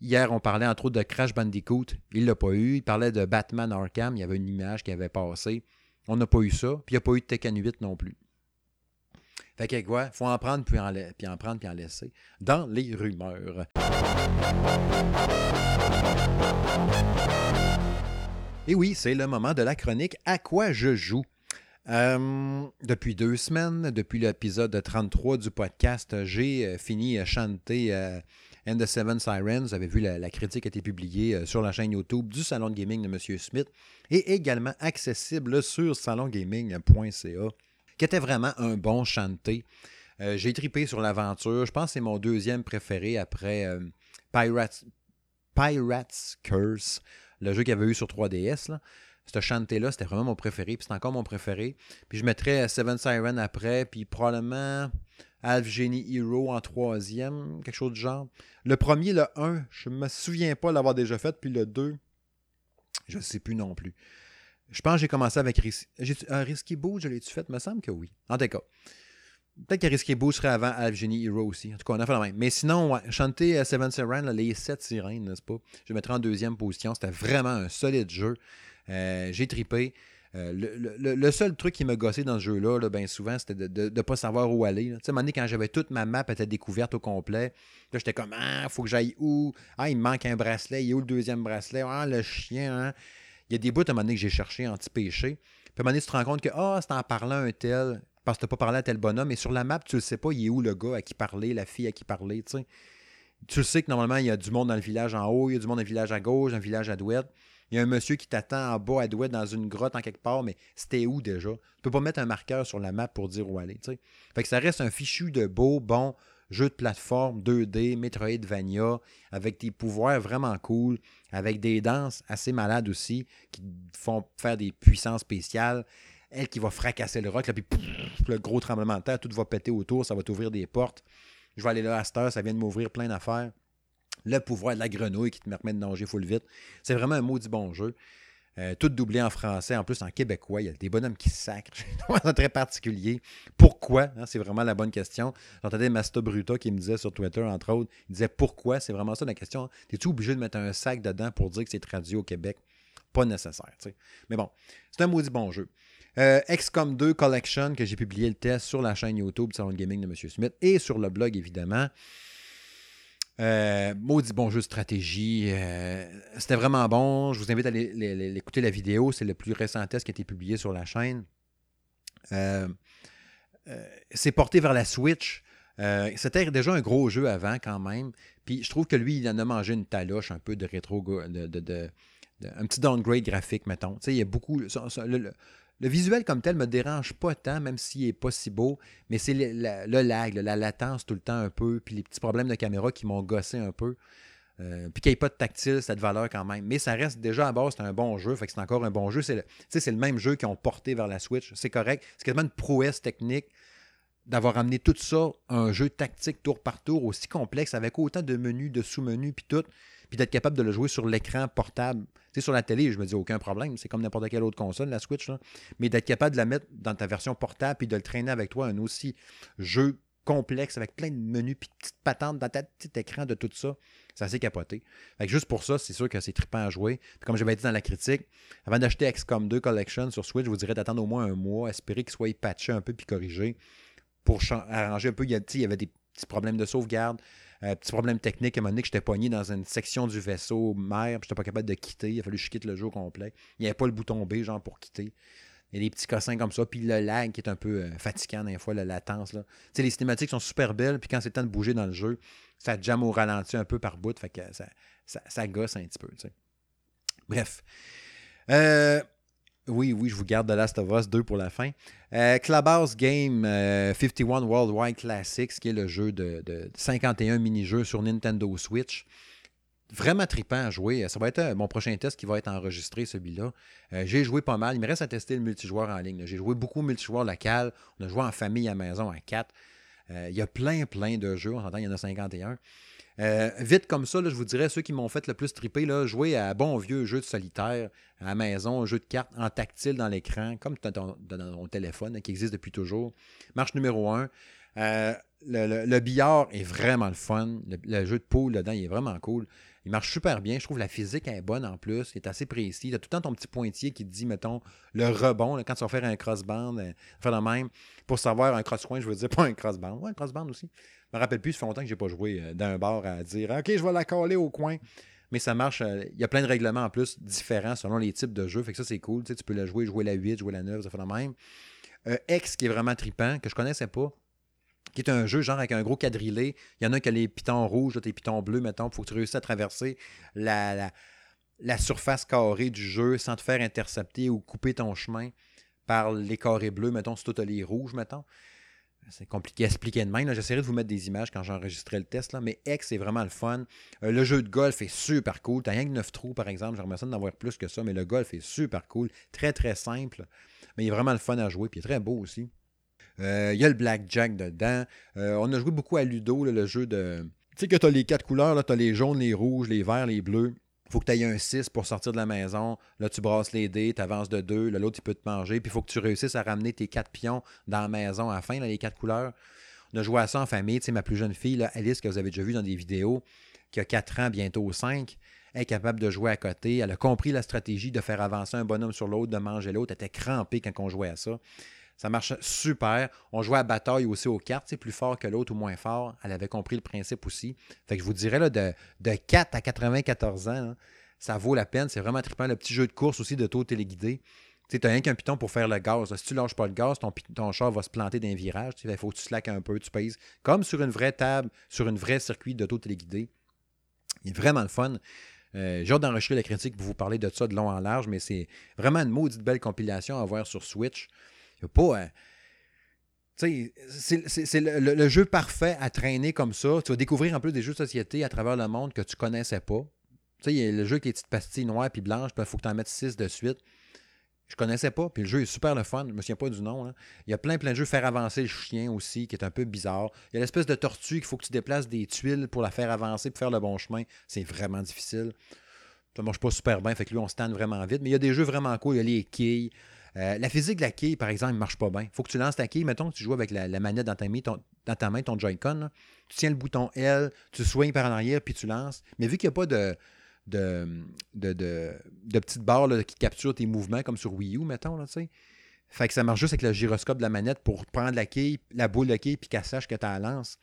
A: Hier, on parlait entre autres de Crash Bandicoot. Il ne l'a pas eu. Il parlait de Batman Arkham. Il y avait une image qui avait passé. On n'a pas eu ça. Puis il n'y a pas eu de Tekken 8 non plus. Fait que quoi, faut en prendre puis en, en prendre puis en laisser. Dans les rumeurs. Et oui, c'est le moment de la chronique À quoi je joue? Euh, depuis deux semaines, depuis l'épisode 33 du podcast, j'ai euh, fini à chanter euh, End the Seven Sirens. Vous avez vu, la, la critique a été publiée sur la chaîne YouTube du Salon de Gaming de M. Smith et également accessible sur salongaming.ca qui était vraiment un bon chanté. Euh, j'ai tripé sur l'aventure. Je pense que c'est mon deuxième préféré après euh, Pirates, Pirates Curse, le jeu qu'il avait eu sur 3DS. Là. Ce chanté-là, c'était vraiment mon préféré, puis c'est encore mon préféré. Puis je mettrais Seven Siren après, puis probablement Alf Genie Hero en troisième, quelque chose du genre. Le premier, le 1, je me souviens pas l'avoir déjà fait, puis le 2, je sais plus non plus. Je pense que j'ai commencé avec un Risky Boost, je l'ai-tu fait? Me semble que oui. En tout cas. Peut-être que Risky Boost serait avant Alf Genie Hero aussi. En tout cas, on a fait la même. Mais sinon, chanter Seven Siren, les 7 sirènes, n'est-ce pas? Je mettrais en deuxième position. C'était vraiment un solide jeu. Euh, j'ai tripé. Euh, le, seul truc qui m'a gossé dans ce jeu-là, là, bien souvent, c'était de ne pas savoir où aller. Tu sais, quand j'avais toute ma map était découverte au complet, là, j'étais comme Ah, faut que j'aille où? Ah, il me manque un bracelet. Il est où le deuxième bracelet? Ah, le chien, hein? Il y a des bouts à un moment que j'ai cherché anti-péché. Puis à un moment donné, tu te rends compte que, ah, c'est en parlant un tel, parce que tu pas parlé à tel bonhomme, et sur la map, tu ne sais pas, il est où le gars à qui parler, la fille à qui parler, tu sais. Tu sais que normalement, il y a du monde dans le village en haut, il y a du monde dans le village à gauche, dans le village à droite. Il y a un monsieur qui t'attend en bas à douette dans une grotte en quelque part, mais c'était où déjà? Tu peux pas mettre un marqueur sur la map pour dire où aller. Fait que ça reste un fichu de beau, bon, jeu de plateforme 2D, Metroidvania, avec des pouvoirs vraiment cool, avec des danses assez malades aussi, qui font faire des puissances spéciales. Elle qui va fracasser le roc, là, puis le gros tremblement de terre, tout va péter autour, ça va t'ouvrir des portes. Je vais aller là à cette heure, ça vient de m'ouvrir plein d'affaires. Le pouvoir de la grenouille qui te permet de nager full vite. C'est vraiment un maudit bon jeu. Euh, tout doublé en français, en plus en québécois. Il y a des bonhommes qui sacrent. C'est très particulier. Pourquoi? Hein, C'est vraiment la bonne question. J'entendais Masto Bruta qui me disait sur Twitter, entre autres, il disait pourquoi? C'est vraiment ça la question. Es-tu obligé de mettre un sac dedans pour dire que c'est traduit au Québec? Pas nécessaire. Mais bon, c'est un maudit bon jeu. Euh, XCOM 2 Collection, que j'ai publié le test sur la chaîne YouTube Salon Gaming de M. Smith et sur le blog, évidemment. Euh, maudit bon jeu de stratégie. Euh, c'était vraiment bon. Je vous invite à aller, écouter la vidéo. C'est le plus récent test qui a été publié sur la chaîne. Euh, c'est porté vers la Switch. C'était déjà un gros jeu avant quand même. Puis je trouve que lui, il en a mangé une taloche un peu de rétro, de, un petit downgrade graphique, mettons. Tu sais, il y a beaucoup. Visuel comme tel me dérange pas tant, même s'il n'est pas si beau, mais c'est le, lag, la latence tout le temps un peu, puis les petits problèmes de caméra qui m'ont gossé un peu. Euh, puis qu'il n'y ait pas de tactile, cette valeur quand même. Mais ça reste déjà à base, c'est un bon jeu, fait que c'est encore un bon jeu. C'est le, c'est le même jeu qu'ils ont porté vers la Switch. C'est correct. C'est quasiment une prouesse technique d'avoir amené tout ça, un jeu tactique tour par tour aussi complexe, avec autant de menus, de sous-menus, puis tout puis d'être capable de le jouer sur l'écran portable. Tu sur la télé, je me dis aucun problème, c'est comme n'importe quelle autre console, la Switch, mais d'être capable de la mettre dans ta version portable puis de le traîner avec toi, un aussi jeu complexe avec plein de menus puis de petites patentes dans ta petit écran de tout ça, c'est assez capoté. Fait juste pour ça, c'est sûr que c'est trippant à jouer. comme j'avais dit dans la critique, avant d'acheter XCOM 2 Collection sur Switch, je vous dirais d'attendre au moins un mois, espérer qu'il soit patché un peu puis corrigé pour arranger un peu. Il y, avait des petits problèmes de sauvegarde. Euh, petit problème technique, à un moment que j'étais poigné dans une section du vaisseau mer, je n'étais pas capable de quitter. Il a fallu que je quitte le jeu complet. Il n'y avait pas le bouton B, genre, pour quitter. Il y a des petits cossins comme ça, puis le lag qui est un peu euh, fatigant des fois, la latence. Là. les cinématiques sont super belles, puis quand c'est le temps de bouger dans le jeu, ça jamme au ralenti un peu par bout, fait que ça, ça, gosse un petit peu. Bref. Euh, oui, oui, je vous garde The Last of Us 2 pour la fin. Euh, Clubhouse Game 51 Worldwide Classics, qui est le jeu de, de 51 mini-jeux sur Nintendo Switch vraiment trippant à jouer. Ça va être euh, mon prochain test qui va être enregistré, celui-là. Euh, j'ai joué pas mal. Il me reste à tester le multijoueur en ligne. J'ai joué beaucoup multijoueur local. On a joué en famille à maison à 4. Euh, il y a plein, plein de jeux. On s'entend, il y en a 51. Vite comme ça, je vous dirais, ceux qui m'ont fait le plus tripper, là, jouer à bon vieux jeu de solitaire à la maison, un jeu de cartes en tactile dans l'écran, comme dans ton, téléphone, qui existe depuis toujours. Marche numéro 1. le, billard est vraiment le fun. Le, jeu de poule dedans, il est vraiment cool. Il marche super bien. Je trouve la physique est bonne en plus. Il est assez précis. Tu as tout le temps ton petit pointier qui te dit, mettons, le rebond. quand tu vas faire un crossband, euh, faire même. Pour savoir un cross-coin, je veux dire, pas un crossband. Ouais, un crossband aussi. Je me rappelle plus, ça fait longtemps que je n'ai pas joué euh, d'un bar à dire, OK, je vais la coller au coin. Mais ça marche. Euh, il y a plein de règlements en plus différents selon les types de jeux. Fait que ça, c'est cool. Tu, peux la jouer, jouer la 8, jouer la 9, ça fait de même. X qui est vraiment tripant, que je connaissais pas qui est un jeu genre avec un gros quadrillé. Il y en a qui a les pitons rouges, des pitons bleus, mettons. Il faut que tu réussisses à traverser la, la, surface carrée du jeu sans te faire intercepter ou couper ton chemin par les carrés bleus, mettons, si tu as les rouges, mettons. C'est compliqué à expliquer de même. J'essaierai de vous mettre des images quand j'enregistrerai le test. Mais X, c'est vraiment le fun. Euh, le jeu de golf est super cool. Tu rien que 9 trous, par exemple. J'aimerais ça d'en avoir plus que ça. Mais le golf est super cool. Très, très simple. Mais il est vraiment le fun à jouer. Puis il est très beau aussi. Euh, il y a le blackjack dedans. Euh, on a joué beaucoup à Ludo, le jeu de. Tu sais que tu as les quatre couleurs, tu as les jaunes, les rouges, les verts, les bleus. Faut que tu aies un 6 pour sortir de la maison. Là, tu brasses les dés, tu avances de 2. L'autre, il peut te manger. Puis il faut que tu réussisses à ramener tes quatre pions dans la maison à la fin, les quatre couleurs. On a joué à ça en famille. Tu sais, ma plus jeune fille, là, Alice, que vous avez déjà vu dans des vidéos, qui a 4 ans, bientôt 5, est capable de jouer à côté. Elle a compris la stratégie de faire avancer un bonhomme sur l'autre, de manger l'autre. Elle était crampée quand on jouait à ça. Ça marche super. On jouait à bataille aussi aux cartes, c'est plus fort que l'autre ou moins fort. Elle avait compris le principe aussi. Fait je vous dirais là, de, de 4 à 94 ans, ça vaut la peine. C'est vraiment trippant. Le petit jeu de course aussi de taux téléguidé. Tu n'as rien qu'un piton pour faire le gaz. Si tu lâches pas le gaz, ton, ton char va se planter d'un virage. Il faut que tu slack un peu, tu pèses. Comme sur une vraie table, sur une vraie circuit d'auto téléguidé. Il est vraiment le fun. Euh, j'ai hâte d'enregistrer la critique pour vous parler de ça de long en large, mais c'est vraiment une maudite belle compilation à voir sur Switch. Il pas. Euh, c'est le, jeu parfait à traîner comme ça. Tu vas découvrir un peu des jeux de société à travers le monde que tu connaissais pas. Tu sais, il y a le jeu avec les petites pastilles noires et blanches, il faut que tu en mettes six de suite. Je connaissais pas, puis le jeu est super le fun, je me souviens pas du nom. Il y a plein plein de jeux faire avancer le chien aussi, qui est un peu bizarre. Il y a l'espèce de tortue qu'il faut que tu déplaces des tuiles pour la faire avancer, pour faire le bon chemin. C'est vraiment difficile. Ça marche pas super bien, fait que lui on stand vraiment vite. Mais il y a des jeux vraiment cool, il y a les quilles. Euh, la physique de la quille, par exemple, ne marche pas bien. Il faut que tu lances ta quille. Mettons tu joues avec la, manette dans ta, main, ton, Joy-Con. Tu tiens le bouton L, tu soignes par en arrière, puis tu lances. Mais vu qu'il n'y a pas de, de, de, de, petites barres qui capturent tes mouvements, comme sur Wii U, mettons, là, Fait que ça marche juste avec le gyroscope de la manette pour prendre la quille, la boule de quille, puis qu'elle sache que tu la lances.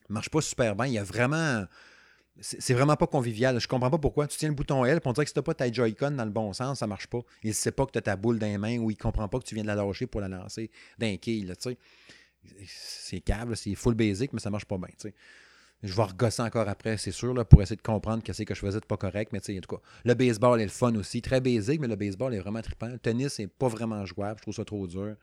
A: Ça marche pas super bien. Il y a vraiment c'est vraiment pas convivial. Je comprends pas pourquoi. Tu tiens le bouton L, pour on dirait que si t'as pas ta Joy-Con dans le bon sens, ça marche pas. Il sait pas que tu as ta boule dans les mains ou il comprend pas que tu viens de la lâcher pour la lancer d'un quille, C'est câble, c'est full basic, mais ça marche pas bien, Je vais regosser encore après, c'est sûr, pour essayer de comprendre que c'est que je faisais de pas correct, mais en tout cas, le baseball est le fun aussi. Très basic, mais le baseball est vraiment trippant. Le tennis, c'est pas vraiment jouable. Je trouve ça trop dur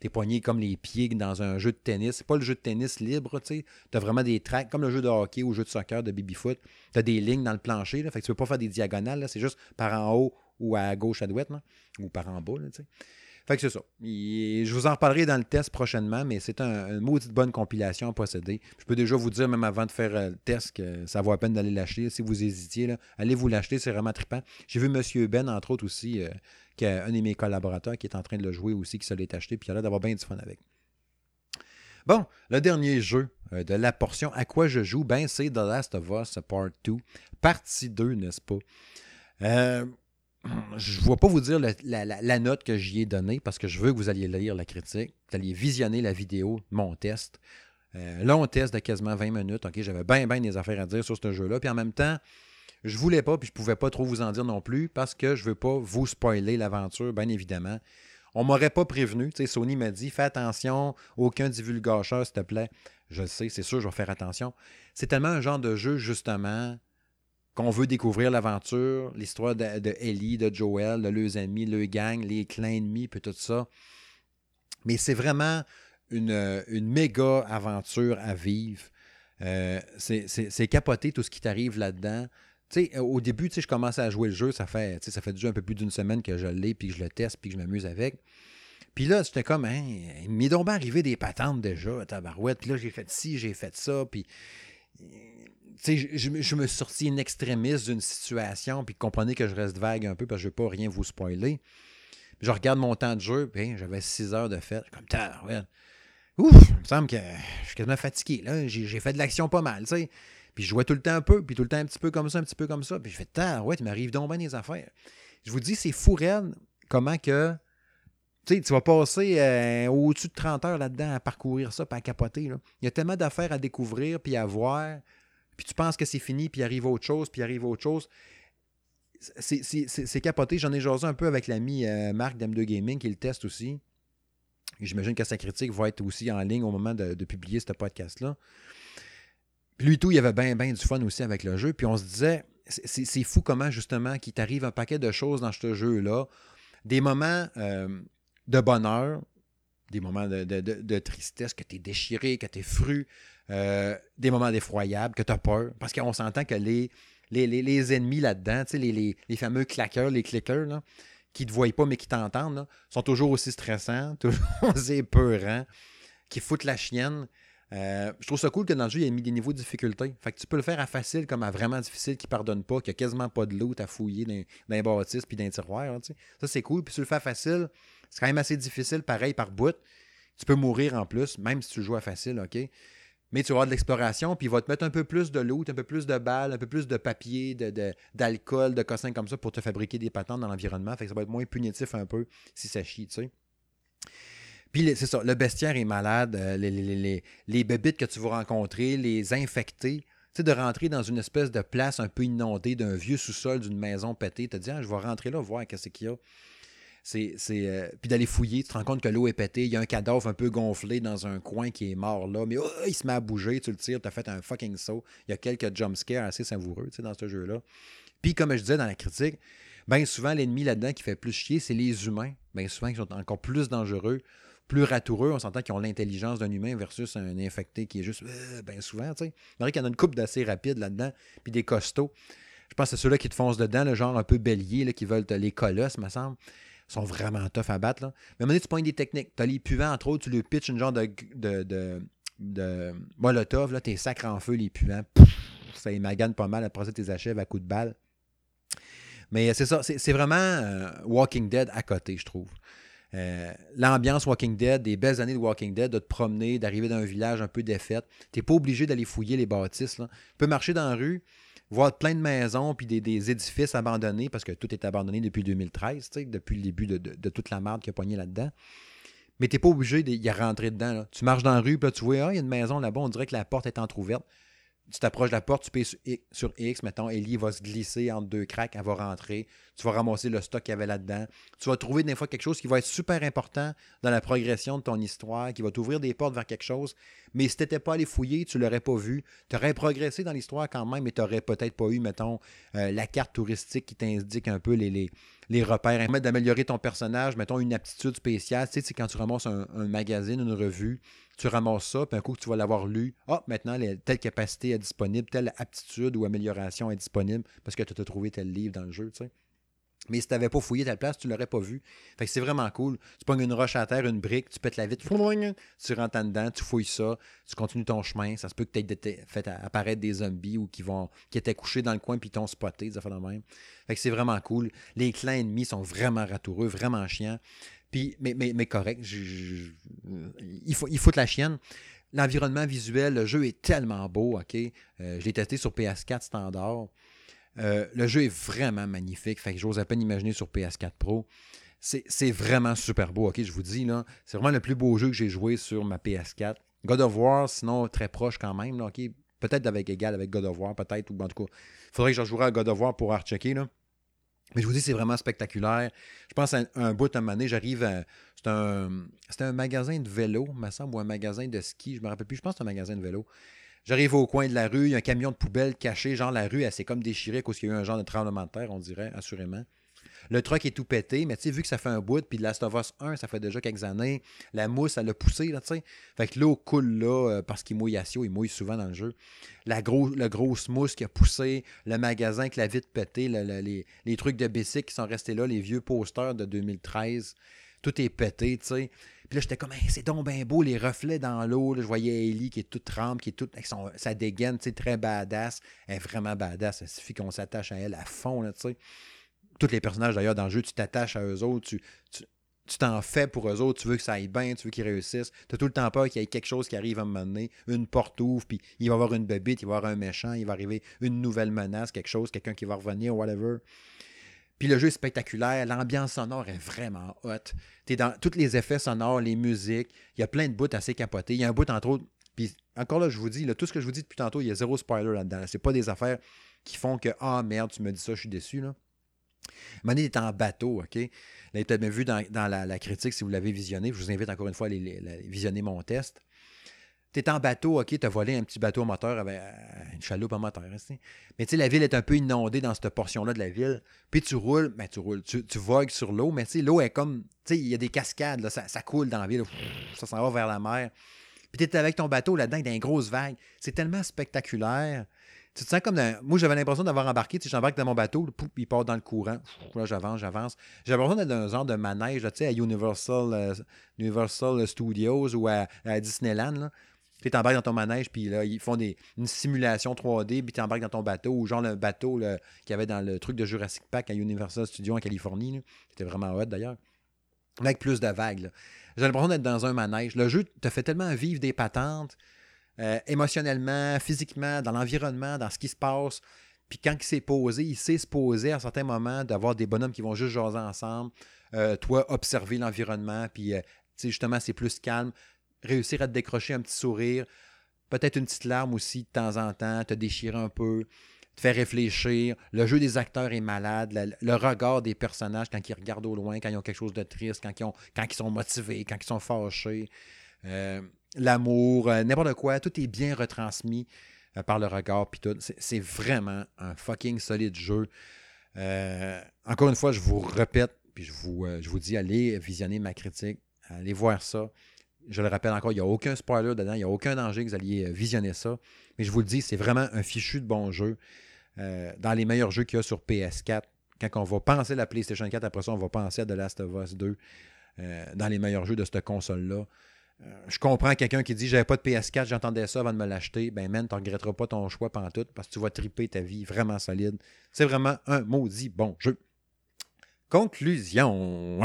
A: tes poignets comme les pieds dans un jeu de tennis. C'est pas le jeu de tennis libre, tu sais. Vraiment des tracks, comme le jeu de hockey ou le jeu de soccer, de baby-foot. Tu as des lignes dans le plancher, là, fait que tu peux pas faire des diagonales, c'est juste par en haut ou à gauche à droite, ou par en bas, sais. Fait que c'est ça. je vous en reparlerai dans le test prochainement, mais c'est un, une maudite bonne compilation à posséder. Je peux déjà vous dire, même avant de faire euh, le test, que ça vaut la peine d'aller l'acheter. Si vous hésitiez, allez vous l'acheter, c'est vraiment trippant. J'ai vu M. Ben, entre autres aussi, euh, un de mes collaborateurs qui est en train de le jouer aussi, qui se l'est acheté, puis il a l'air d'avoir bien du fun avec. Bon, le dernier jeu euh, de la portion à quoi je joue, ben c'est The Last of Us Part 2, partie 2, n'est-ce pas? Euh, je ne vais pas vous dire la, note que j'y ai donnée parce que je veux que vous alliez lire la critique, vous alliez visionner la vidéo, mon test. Euh, long test de quasiment 20 minutes. OK, j'avais bien, bien des affaires à dire sur ce jeu-là. Puis en même temps, je voulais pas, puis je pouvais pas trop vous en dire non plus, parce que je veux pas vous spoiler l'aventure, bien évidemment. On m'aurait pas prévenu. Tu sais, Sony m'a dit fais attention, aucun divulgateur, s'il te plaît. Je le sais, c'est sûr, je vais faire attention. C'est tellement un genre de jeu, justement, qu'on veut découvrir l'aventure, l'histoire de, de, Ellie, de Joel, de leurs amis, le gang, les clans ennemis, puis tout ça. Mais c'est vraiment une, une méga aventure à vivre. Euh, c'est capoté tout ce qui t'arrive là-dedans. Au début, je commençais à jouer le jeu, ça fait, ça fait déjà un peu plus d'une semaine que je l'ai, puis que je le teste, puis que je m'amuse avec. Puis là, j'étais comme, hein, m'est donc arrivé des patentes déjà, tabarouette. Puis là, j'ai fait ci, j'ai fait ça, puis je, je, me suis sorti une extrémiste d'une situation, puis comprenez que je reste vague un peu parce que je ne veux pas rien vous spoiler. je regarde mon temps de jeu, puis j'avais 6 heures de fête. Comme, ouais. Ouf, il me semble que je suis quasiment fatigué. Là. J'ai, fait de l'action pas mal, tu sais. Puis je jouais tout le temps un peu, puis tout le temps un petit peu comme ça, un petit peu comme ça. Puis je fais, tard, ouais, tu m'arrives donc bien des affaires. Je vous dis, c'est fou, comment que. Tu sais, tu vas passer euh, au-dessus de 30 heures là-dedans à parcourir ça, puis à capoter. Il y a tellement d'affaires à découvrir, puis à voir puis tu penses que c'est fini, puis arrive autre chose, puis arrive autre chose. C'est capoté. J'en ai jasé un peu avec l'ami euh, Marc d'M2 Gaming qui le teste aussi. J'imagine que sa critique va être aussi en ligne au moment de, publier ce podcast-là. Lui, tout, il y avait bien, bien du fun aussi avec le jeu. Puis on se disait, c'est fou comment, justement, qu'il t'arrive un paquet de choses dans ce jeu-là. Des moments euh, de bonheur, des moments de, tristesse, que tu es déchiré, que tu es fru, euh, des moments effroyables, que tu as peur. Parce qu'on s'entend que les, les, ennemis là-dedans, les, les, fameux claqueurs, les clickers, qui ne te voient pas mais qui t'entendent, sont toujours aussi stressants, toujours aussi épeurants, qui foutent la chienne. Euh, je trouve ça cool que dans le jeu, il y ait mis des niveaux de difficulté. Fait que tu peux le faire à facile comme à vraiment difficile qui pardonne pas, qui a quasiment pas de loot à fouiller dans les bâtisses puis dans les tiroirs. ça, c'est cool. Puis tu le fais facile, c'est quand même assez difficile, pareil, par bout. Tu peux mourir en plus, même si tu joues à facile, OK? Mais tu vas avoir de l'exploration, puis il va te mettre un peu plus de loot, un peu plus de balles, un peu plus de papier, d'alcool, de, de, cossins comme ça pour te fabriquer des patentes dans l'environnement. Fait que ça va être moins punitif un peu si ça chie, tu sais. Puis c'est ça, le bestiaire est malade, euh, les, les, bébites que tu vas rencontrer, les infectés. Tu sais, de rentrer dans une espèce de place un peu inondée d'un vieux sous-sol d'une maison pétée, te dire, ah, je vais rentrer là, voir qu'est-ce qu'il y a. C'est, euh, puis d'aller fouiller, tu te rends compte que l'eau est pétée, il y a un cadavre un peu gonflé dans un coin qui est mort là, mais oh, il se met à bouger, tu le tires, tu as fait un fucking saut. Il y a quelques jumpscares assez savoureux dans ce jeu-là. Puis comme je disais dans la critique, bien souvent l'ennemi là-dedans qui fait plus chier, c'est les humains. Bien souvent, qui sont encore plus dangereux, plus ratoureux. On s'entend qu'ils ont l'intelligence d'un humain versus un infecté qui est juste euh, bien souvent. tu sais. Il y en a une coupe d'assez rapide là-dedans, puis des costauds. Je pense que ceux-là qui te foncent dedans, le genre un peu bélier, là, qui veulent les colosses, me semble sont vraiment tough à battre. Mais à un moment donné, tu prends des techniques. Tu as les puants, entre autres, tu lui pitches une genre de, de, de, molotov, là, tes sacres en feu, les puants. ça émagane pas mal. Après ça, tes achèves à coups de balle. Mais c'est ça, c'est vraiment euh, Walking Dead à côté, je trouve. Euh, l'ambiance Walking Dead, des belles années de Walking Dead, de te promener, d'arriver dans un village un peu défaite. Tu n'es pas obligé d'aller fouiller les bâtisses. Tu peux marcher dans la rue, voir plein de maisons puis des, édifices abandonnés, parce que tout est abandonné depuis 2013, depuis le début de, toute la merde qui a poigné là-dedans. Mais tu n'es pas obligé d'y rentrer dedans. Tu marches dans la rue, puis tu vois, ah, il y a une maison là-bas, on dirait que la porte est entrouverte tu t'approches de la porte, tu payes sur X, mettons, Ellie va se glisser entre deux cracks, elle va rentrer, tu vas ramasser le stock qu'il y avait là-dedans. Tu vas trouver des fois quelque chose qui va être super important dans la progression de ton histoire, qui va t'ouvrir des portes vers quelque chose. Mais si tu n'étais pas allé fouiller, tu ne l'aurais pas vu. Tu aurais progressé dans l'histoire quand même, mais tu n'aurais peut-être pas eu, mettons, euh, la carte touristique qui t'indique un peu les, les, les repères, d'améliorer ton personnage, mettons une aptitude spéciale. Tu sais, c'est quand tu ramasses un, un magazine, une revue, tu ramasses ça, puis un coup tu vas l'avoir lu, ah, maintenant, telle capacité est disponible, telle aptitude ou amélioration est disponible parce que tu as trouvé tel livre dans le jeu, tu sais. Mais si tu n'avais pas fouillé ta place, tu ne l'aurais pas vu. Fait que c'est vraiment cool. Tu pognes une roche à terre, une brique, tu pètes la vitre, tu rentres en dedans, tu fouilles ça, tu continues ton chemin. Ça se peut que tu aies fait apparaître des zombies ou qui vont qui étaient couchés dans le coin puis t'ont spoté, des affaires de même. Fait que c'est vraiment cool. Les clans ennemis sont vraiment ratoureux, vraiment chiants. Puis, mais, mais, mais correct, il, faut, il faut de la chienne. L'environnement visuel, le jeu est tellement beau, OK? Euh, je l'ai testé sur PS4 standard. Euh, le jeu est vraiment magnifique. Fait que j'ose à peine imaginer sur PS4 Pro. C'est vraiment super beau, OK? Je vous dis, là, c'est vraiment le plus beau jeu que j'ai joué sur ma PS4. God of War, sinon très proche quand même, là, OK? Peut-être avec égal avec God of War, peut-être, ou en tout cas, il faudrait que je jouerais à God of War pour rechecker, là. Mais je vous dis, c'est vraiment spectaculaire. Je pense à un, bout à un j'arrive à. C'est un, un magasin de vélo, me semble, ou un magasin de ski. Je me rappelle plus. Je pense que c'est un magasin de vélo. J'arrive au coin de la rue, il y a un camion de poubelle caché, genre la rue, elle s'est comme déchirée parce qu'il y a eu un genre de tremblement de terre, on dirait, assurément. Le truck est tout pété, mais tu sais, vu que ça fait un bout, puis Last of Us 1, ça fait déjà quelques années, la mousse, elle a poussé, là, tu sais. Fait que l'eau coule là, euh, parce qu'il mouille à il mouille souvent dans le jeu. La, gros, grosse mousse qui a poussé, le magasin avec la vitre pétée, les, trucs de Bessic qui sont restés là, les vieux posters de 2013, tout est pété, tu sais. Puis là, j'étais comme, c'est donc bien beau, les reflets dans l'eau. Je voyais Ellie qui est toute trempe, qui est toute. Avec sa dégaine, tu sais, très badass. Elle est vraiment badass. Il suffit qu'on s'attache à elle à fond, tu sais tous les personnages d'ailleurs dans le jeu, tu t'attaches à eux autres, tu, tu t'en fais pour eux autres, tu veux que ça aille bien, tu veux qu'ils réussissent. Tu as tout le temps peur qu'il y ait quelque chose qui arrive à un moment une porte ouvre, puis il va y avoir une bébite, il va y avoir un méchant, il va arriver une nouvelle menace, quelque chose, quelqu'un qui va revenir, whatever. Puis le jeu est spectaculaire, l'ambiance sonore est vraiment hot. Tu dans tous les effets sonores, les musiques, il y a plein de bouts assez capotés. Il y a un bout, entre autres, puis encore là, je vous dis, tout ce que je vous dis depuis tantôt, il y a zéro spoiler là-dedans. C'est pas des affaires qui font que, ah merde, tu me dis ça, je suis déçu. Là. Est en bateau, OK? Là, tu vu dans, la, critique, si vous l'avez visionné, je vous invite encore une fois à visionner mon test. Tu es en bateau, OK, tu as volé un petit bateau moteur avec euh, une chaloupe en moteur. Hein, mais tu sais, la ville est un peu inondée dans cette portion-là de la ville. Puis tu roules, ben, tu roules, tu, vogues sur l'eau, mais tu sais, l'eau est comme, tu sais, il y a des cascades, là, ça, coule dans la ville, ça s'en va vers la mer. Puis tu es avec ton bateau là-dedans, dans une grosse vague. C'est tellement spectaculaire. Tu te sens comme Moi, j'avais l'impression d'avoir embarqué. Tu sais, j'embarque dans mon bateau, le il part dans le courant. Là, j'avance, j'avance. J'avais l'impression d'être dans un genre de manège, tu sais, à Universal, euh, Universal Studios ou à, Disneyland. Là. Tu embarques dans ton manège, puis là, ils font des, une simulation 3D, puis tu embarques dans ton bateau, ou genre le bateau qu'il y avait dans le truc de Jurassic Park à Universal Studios en Californie. C'était vraiment hot d'ailleurs. Avec plus de vagues. J'ai l'impression d'être dans un manège. Le jeu te fait tellement vivre des patentes. Euh, émotionnellement, physiquement, dans l'environnement, dans ce qui se passe. Puis quand il s'est posé, il sait se poser à certains moments, d'avoir des bonhommes qui vont juste jaser ensemble. Euh, toi, observer l'environnement, puis euh, justement, c'est plus calme. Réussir à te décrocher un petit sourire, peut-être une petite larme aussi de temps en temps, te déchirer un peu, te faire réfléchir. Le jeu des acteurs est malade. Le, regard des personnages quand ils regardent au loin, quand ils ont quelque chose de triste, quand ils, sont motivés, quand ils sont fâchés l'amour, euh, n'importe quoi, tout est bien retransmis euh, par le regard. C'est vraiment un fucking solide jeu. Euh, encore une fois, je vous répète, puis je vous dis, allez visionner ma critique, allez voir ça. Je le rappelle encore, il n'y a aucun spoiler dedans, il n'y a aucun danger que vous alliez visionner ça. Mais je vous le dis, c'est vraiment un fichu de bon jeu. dans les meilleurs jeux qu'il y a sur PS4. Quand on va penser à la PlayStation 4, après ça, on va penser à The Last of Us 2. dans les meilleurs jeux de cette console-là je comprends quelqu'un qui dit j'avais pas de PS4, j'entendais ça avant de me l'acheter. Ben, man, tu regretteras pas ton choix pendant tout parce que tu vas triper ta vie vraiment solide. C'est vraiment un maudit bon jeu. Conclusion.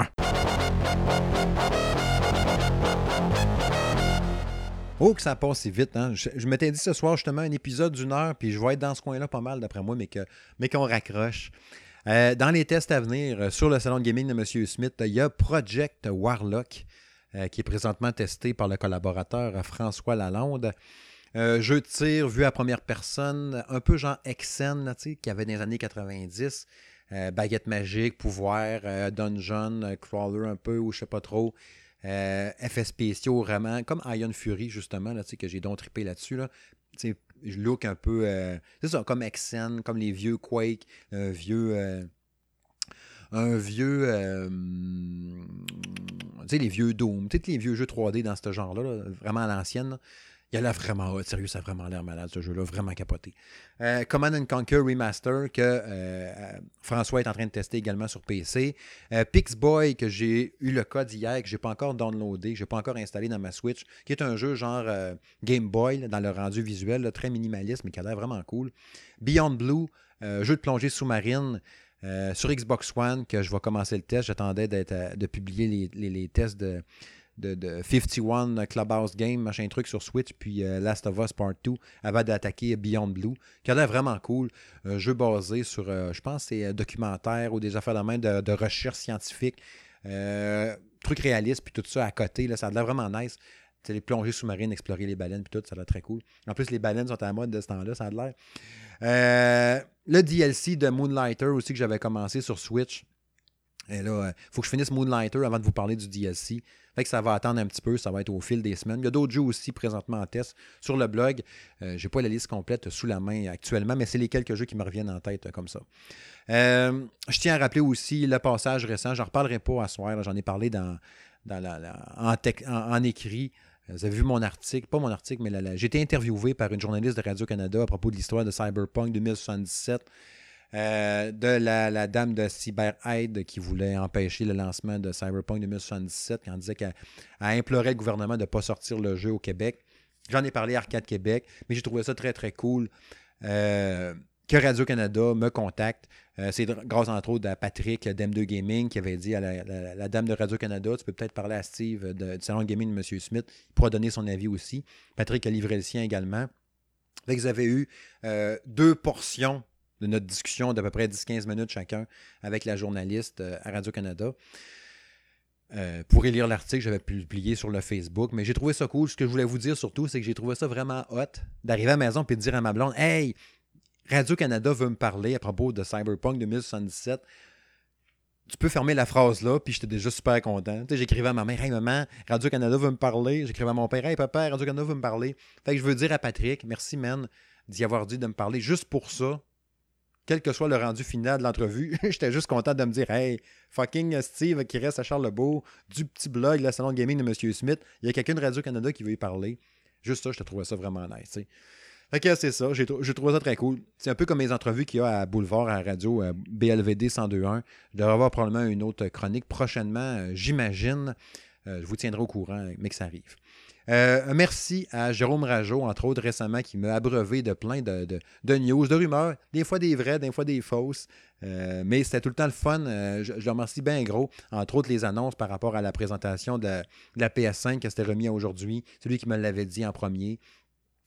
A: Oh, que ça passe si vite. Hein? Je, m'étais dit ce soir justement un épisode d'une heure, puis je vais être dans ce coin-là pas mal d'après moi, mais qu'on mais qu'on raccroche. Euh, dans les tests à venir, euh, sur le salon de gaming de M. Smith, il y a Project Warlock. Euh, qui est présentement testé par le collaborateur François Lalonde. Jeu de tir vu à première personne, un peu genre Exen, qui avait dans les années 90. Euh, baguette magique, pouvoir, dungeon, crawler un peu, ou je sais pas trop. effets spéciaux, vraiment, comme Iron Fury, justement, là, que j'ai donc trippé là-dessus. Là. Je look un peu. c'est ça, comme Exen, comme les vieux Quake, vieux un vieux. Euh, tu sais, les vieux Doom, sais, les vieux jeux 3D dans ce genre-là, vraiment à l'ancienne. Il a l'air vraiment Sérieux, ça a vraiment l'air malade, ce jeu-là. Vraiment capoté. Euh, Command Conquer Remaster que euh, François est en train de tester également sur PC. Pixboy que j'ai eu le code hier, que j'ai pas encore downloadé, que j'ai pas encore installé dans ma Switch, qui est un jeu genre Game Boy dans le rendu visuel, très minimaliste, mais qui a l'air vraiment cool. Beyond Blue, jeu de plongée sous-marine. Euh, sur Xbox One, que je vais commencer le test, j'attendais euh, de publier les, tests de, de, 51 Clubhouse Game, machin truc sur Switch, puis euh, Last of Us Part 2, avant d'attaquer Beyond Blue, qui a l'air vraiment cool. Un jeu basé sur, je pense, c'est documentaire ou des affaires de main de, recherche scientifique. truc réaliste, puis tout ça à côté, là, ça a l'air vraiment nice. les plongées sous-marines, explorer les baleines, puis tout, ça a l'air très cool. En plus, les baleines sont à la mode de ce temps-là, ça a l'air. Euh, le DLC de Moonlighter aussi que j'avais commencé sur Switch. Et là, il faut que je finisse Moonlighter avant de vous parler du DLC. Fait que ça va attendre un petit peu, ça va être au fil des semaines. Il y a d'autres jeux aussi présentement en test sur le blog. Euh, Je n'ai pas la liste complète sous la main actuellement, mais c'est les quelques jeux qui me reviennent en tête comme ça. Euh, je tiens à rappeler aussi le passage récent. J'en reparlerai pas à soir. J'en ai parlé la, en, écrit. Vous avez vu mon article, pas mon article, mais j'ai été interviewé par une journaliste de Radio-Canada à propos de l'histoire de Cyberpunk 2077. Euh, de la, dame de CyberAid qui voulait empêcher le lancement de Cyberpunk 2077, quand elle disait qu'elle implorait le gouvernement de ne pas sortir le jeu au Québec. J'en ai parlé à Arcade Québec, mais j'ai trouvé ça très, très cool. Euh, que Radio-Canada me contacte. Euh, c'est grâce, entre autres, à Patrick d'M2 Gaming qui avait dit à la, dame de Radio-Canada Tu peux peut-être parler à Steve de, du salon gaming de M. Smith. Il pourra donner son avis aussi. Patrick a livré le sien également. vous avez eu deux portions de notre discussion d'à peu près 10-15 minutes chacun avec la journaliste euh, à Radio-Canada. Euh, pour lire l'article, j'avais publié sur le Facebook, mais j'ai trouvé ça cool. Ce que je voulais vous dire surtout, c'est que j'ai trouvé ça vraiment hot d'arriver à la maison et de dire à ma blonde Hey, Radio-Canada veut me parler à propos de Cyberpunk 2077. Tu peux fermer la phrase là, puis j'étais déjà super content. j'écrivais à ma mère Hey maman, Radio-Canada veut me parler. J'écrivais à mon père Hey papa, Radio-Canada veut me parler. Fait que je veux dire à Patrick, merci man d'y avoir dit de me parler juste pour ça quel que soit le rendu final de l'entrevue, j'étais juste content de me dire Hey, fucking Steve qui reste à Charlebourg, du petit blog, la salon de gaming de M. Smith, il y a quelqu'un de Radio-Canada qui veut y parler. Juste ça, je trouvais ça vraiment nice. Fait que c'est ça, j'ai trouvé ça très cool. C'est un peu comme les entrevues qu'il y a à Boulevard, à radio, à BLVD 1021. Je devrais avoir probablement une autre chronique prochainement, euh, j'imagine. Euh, je vous tiendrai au courant, mais que ça arrive. Euh, merci à Jérôme Rajo, entre autres récemment, qui m'a abreuvé de plein de, news, de rumeurs, des fois des vraies, des fois des fausses. Euh, mais c'était tout le temps le fun. Euh, je, le remercie bien gros. Entre autres, les annonces par rapport à la présentation de la, PS5 qui s'était remis aujourd'hui. C'est lui qui me l'avait dit en premier.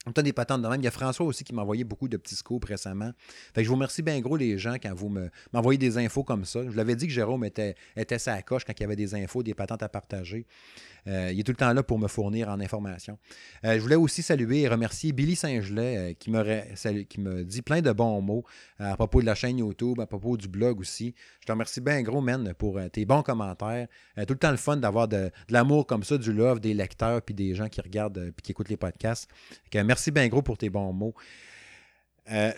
A: On des patentes de même. Il y a François aussi qui m'a envoyé beaucoup de petits scoops récemment. Fait que je vous remercie bien gros les gens quand vous m'envoyez des infos comme ça. Je l'avais dit que Jérôme était, était sa coche quand il y avait des infos, des patentes à partager. Euh, il est tout le temps là pour me fournir en information. Euh, je voulais aussi saluer et remercier Billy Saint-Gelais euh, qui, me, qui me dit plein de bons mots à propos de la chaîne YouTube, à propos du blog aussi. Je te remercie bien gros, man, pour tes bons commentaires. tout le temps le fun d'avoir de, l'amour comme ça, du love des lecteurs puis des gens qui regardent puis qui écoutent les podcasts. merci bien gros pour tes bons mots.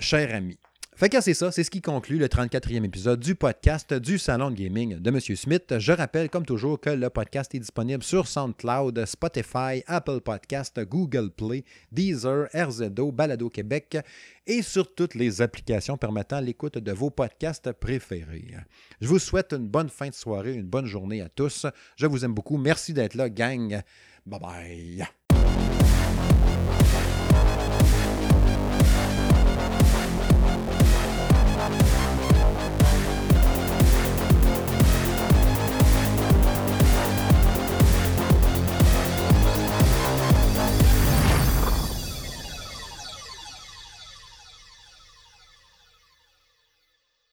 A: cher ami. Fait que c'est ça, c'est ce qui conclut le 34e épisode du podcast du Salon de Gaming de M. Smith. Je rappelle, comme toujours, que le podcast est disponible sur SoundCloud, Spotify, Apple Podcast, Google Play, Deezer, RZO, Balado Québec et sur toutes les applications permettant l'écoute de vos podcasts préférés. Je vous souhaite une bonne fin de soirée, une bonne journée à tous. Je vous aime beaucoup. Merci d'être là, gang. Bye bye.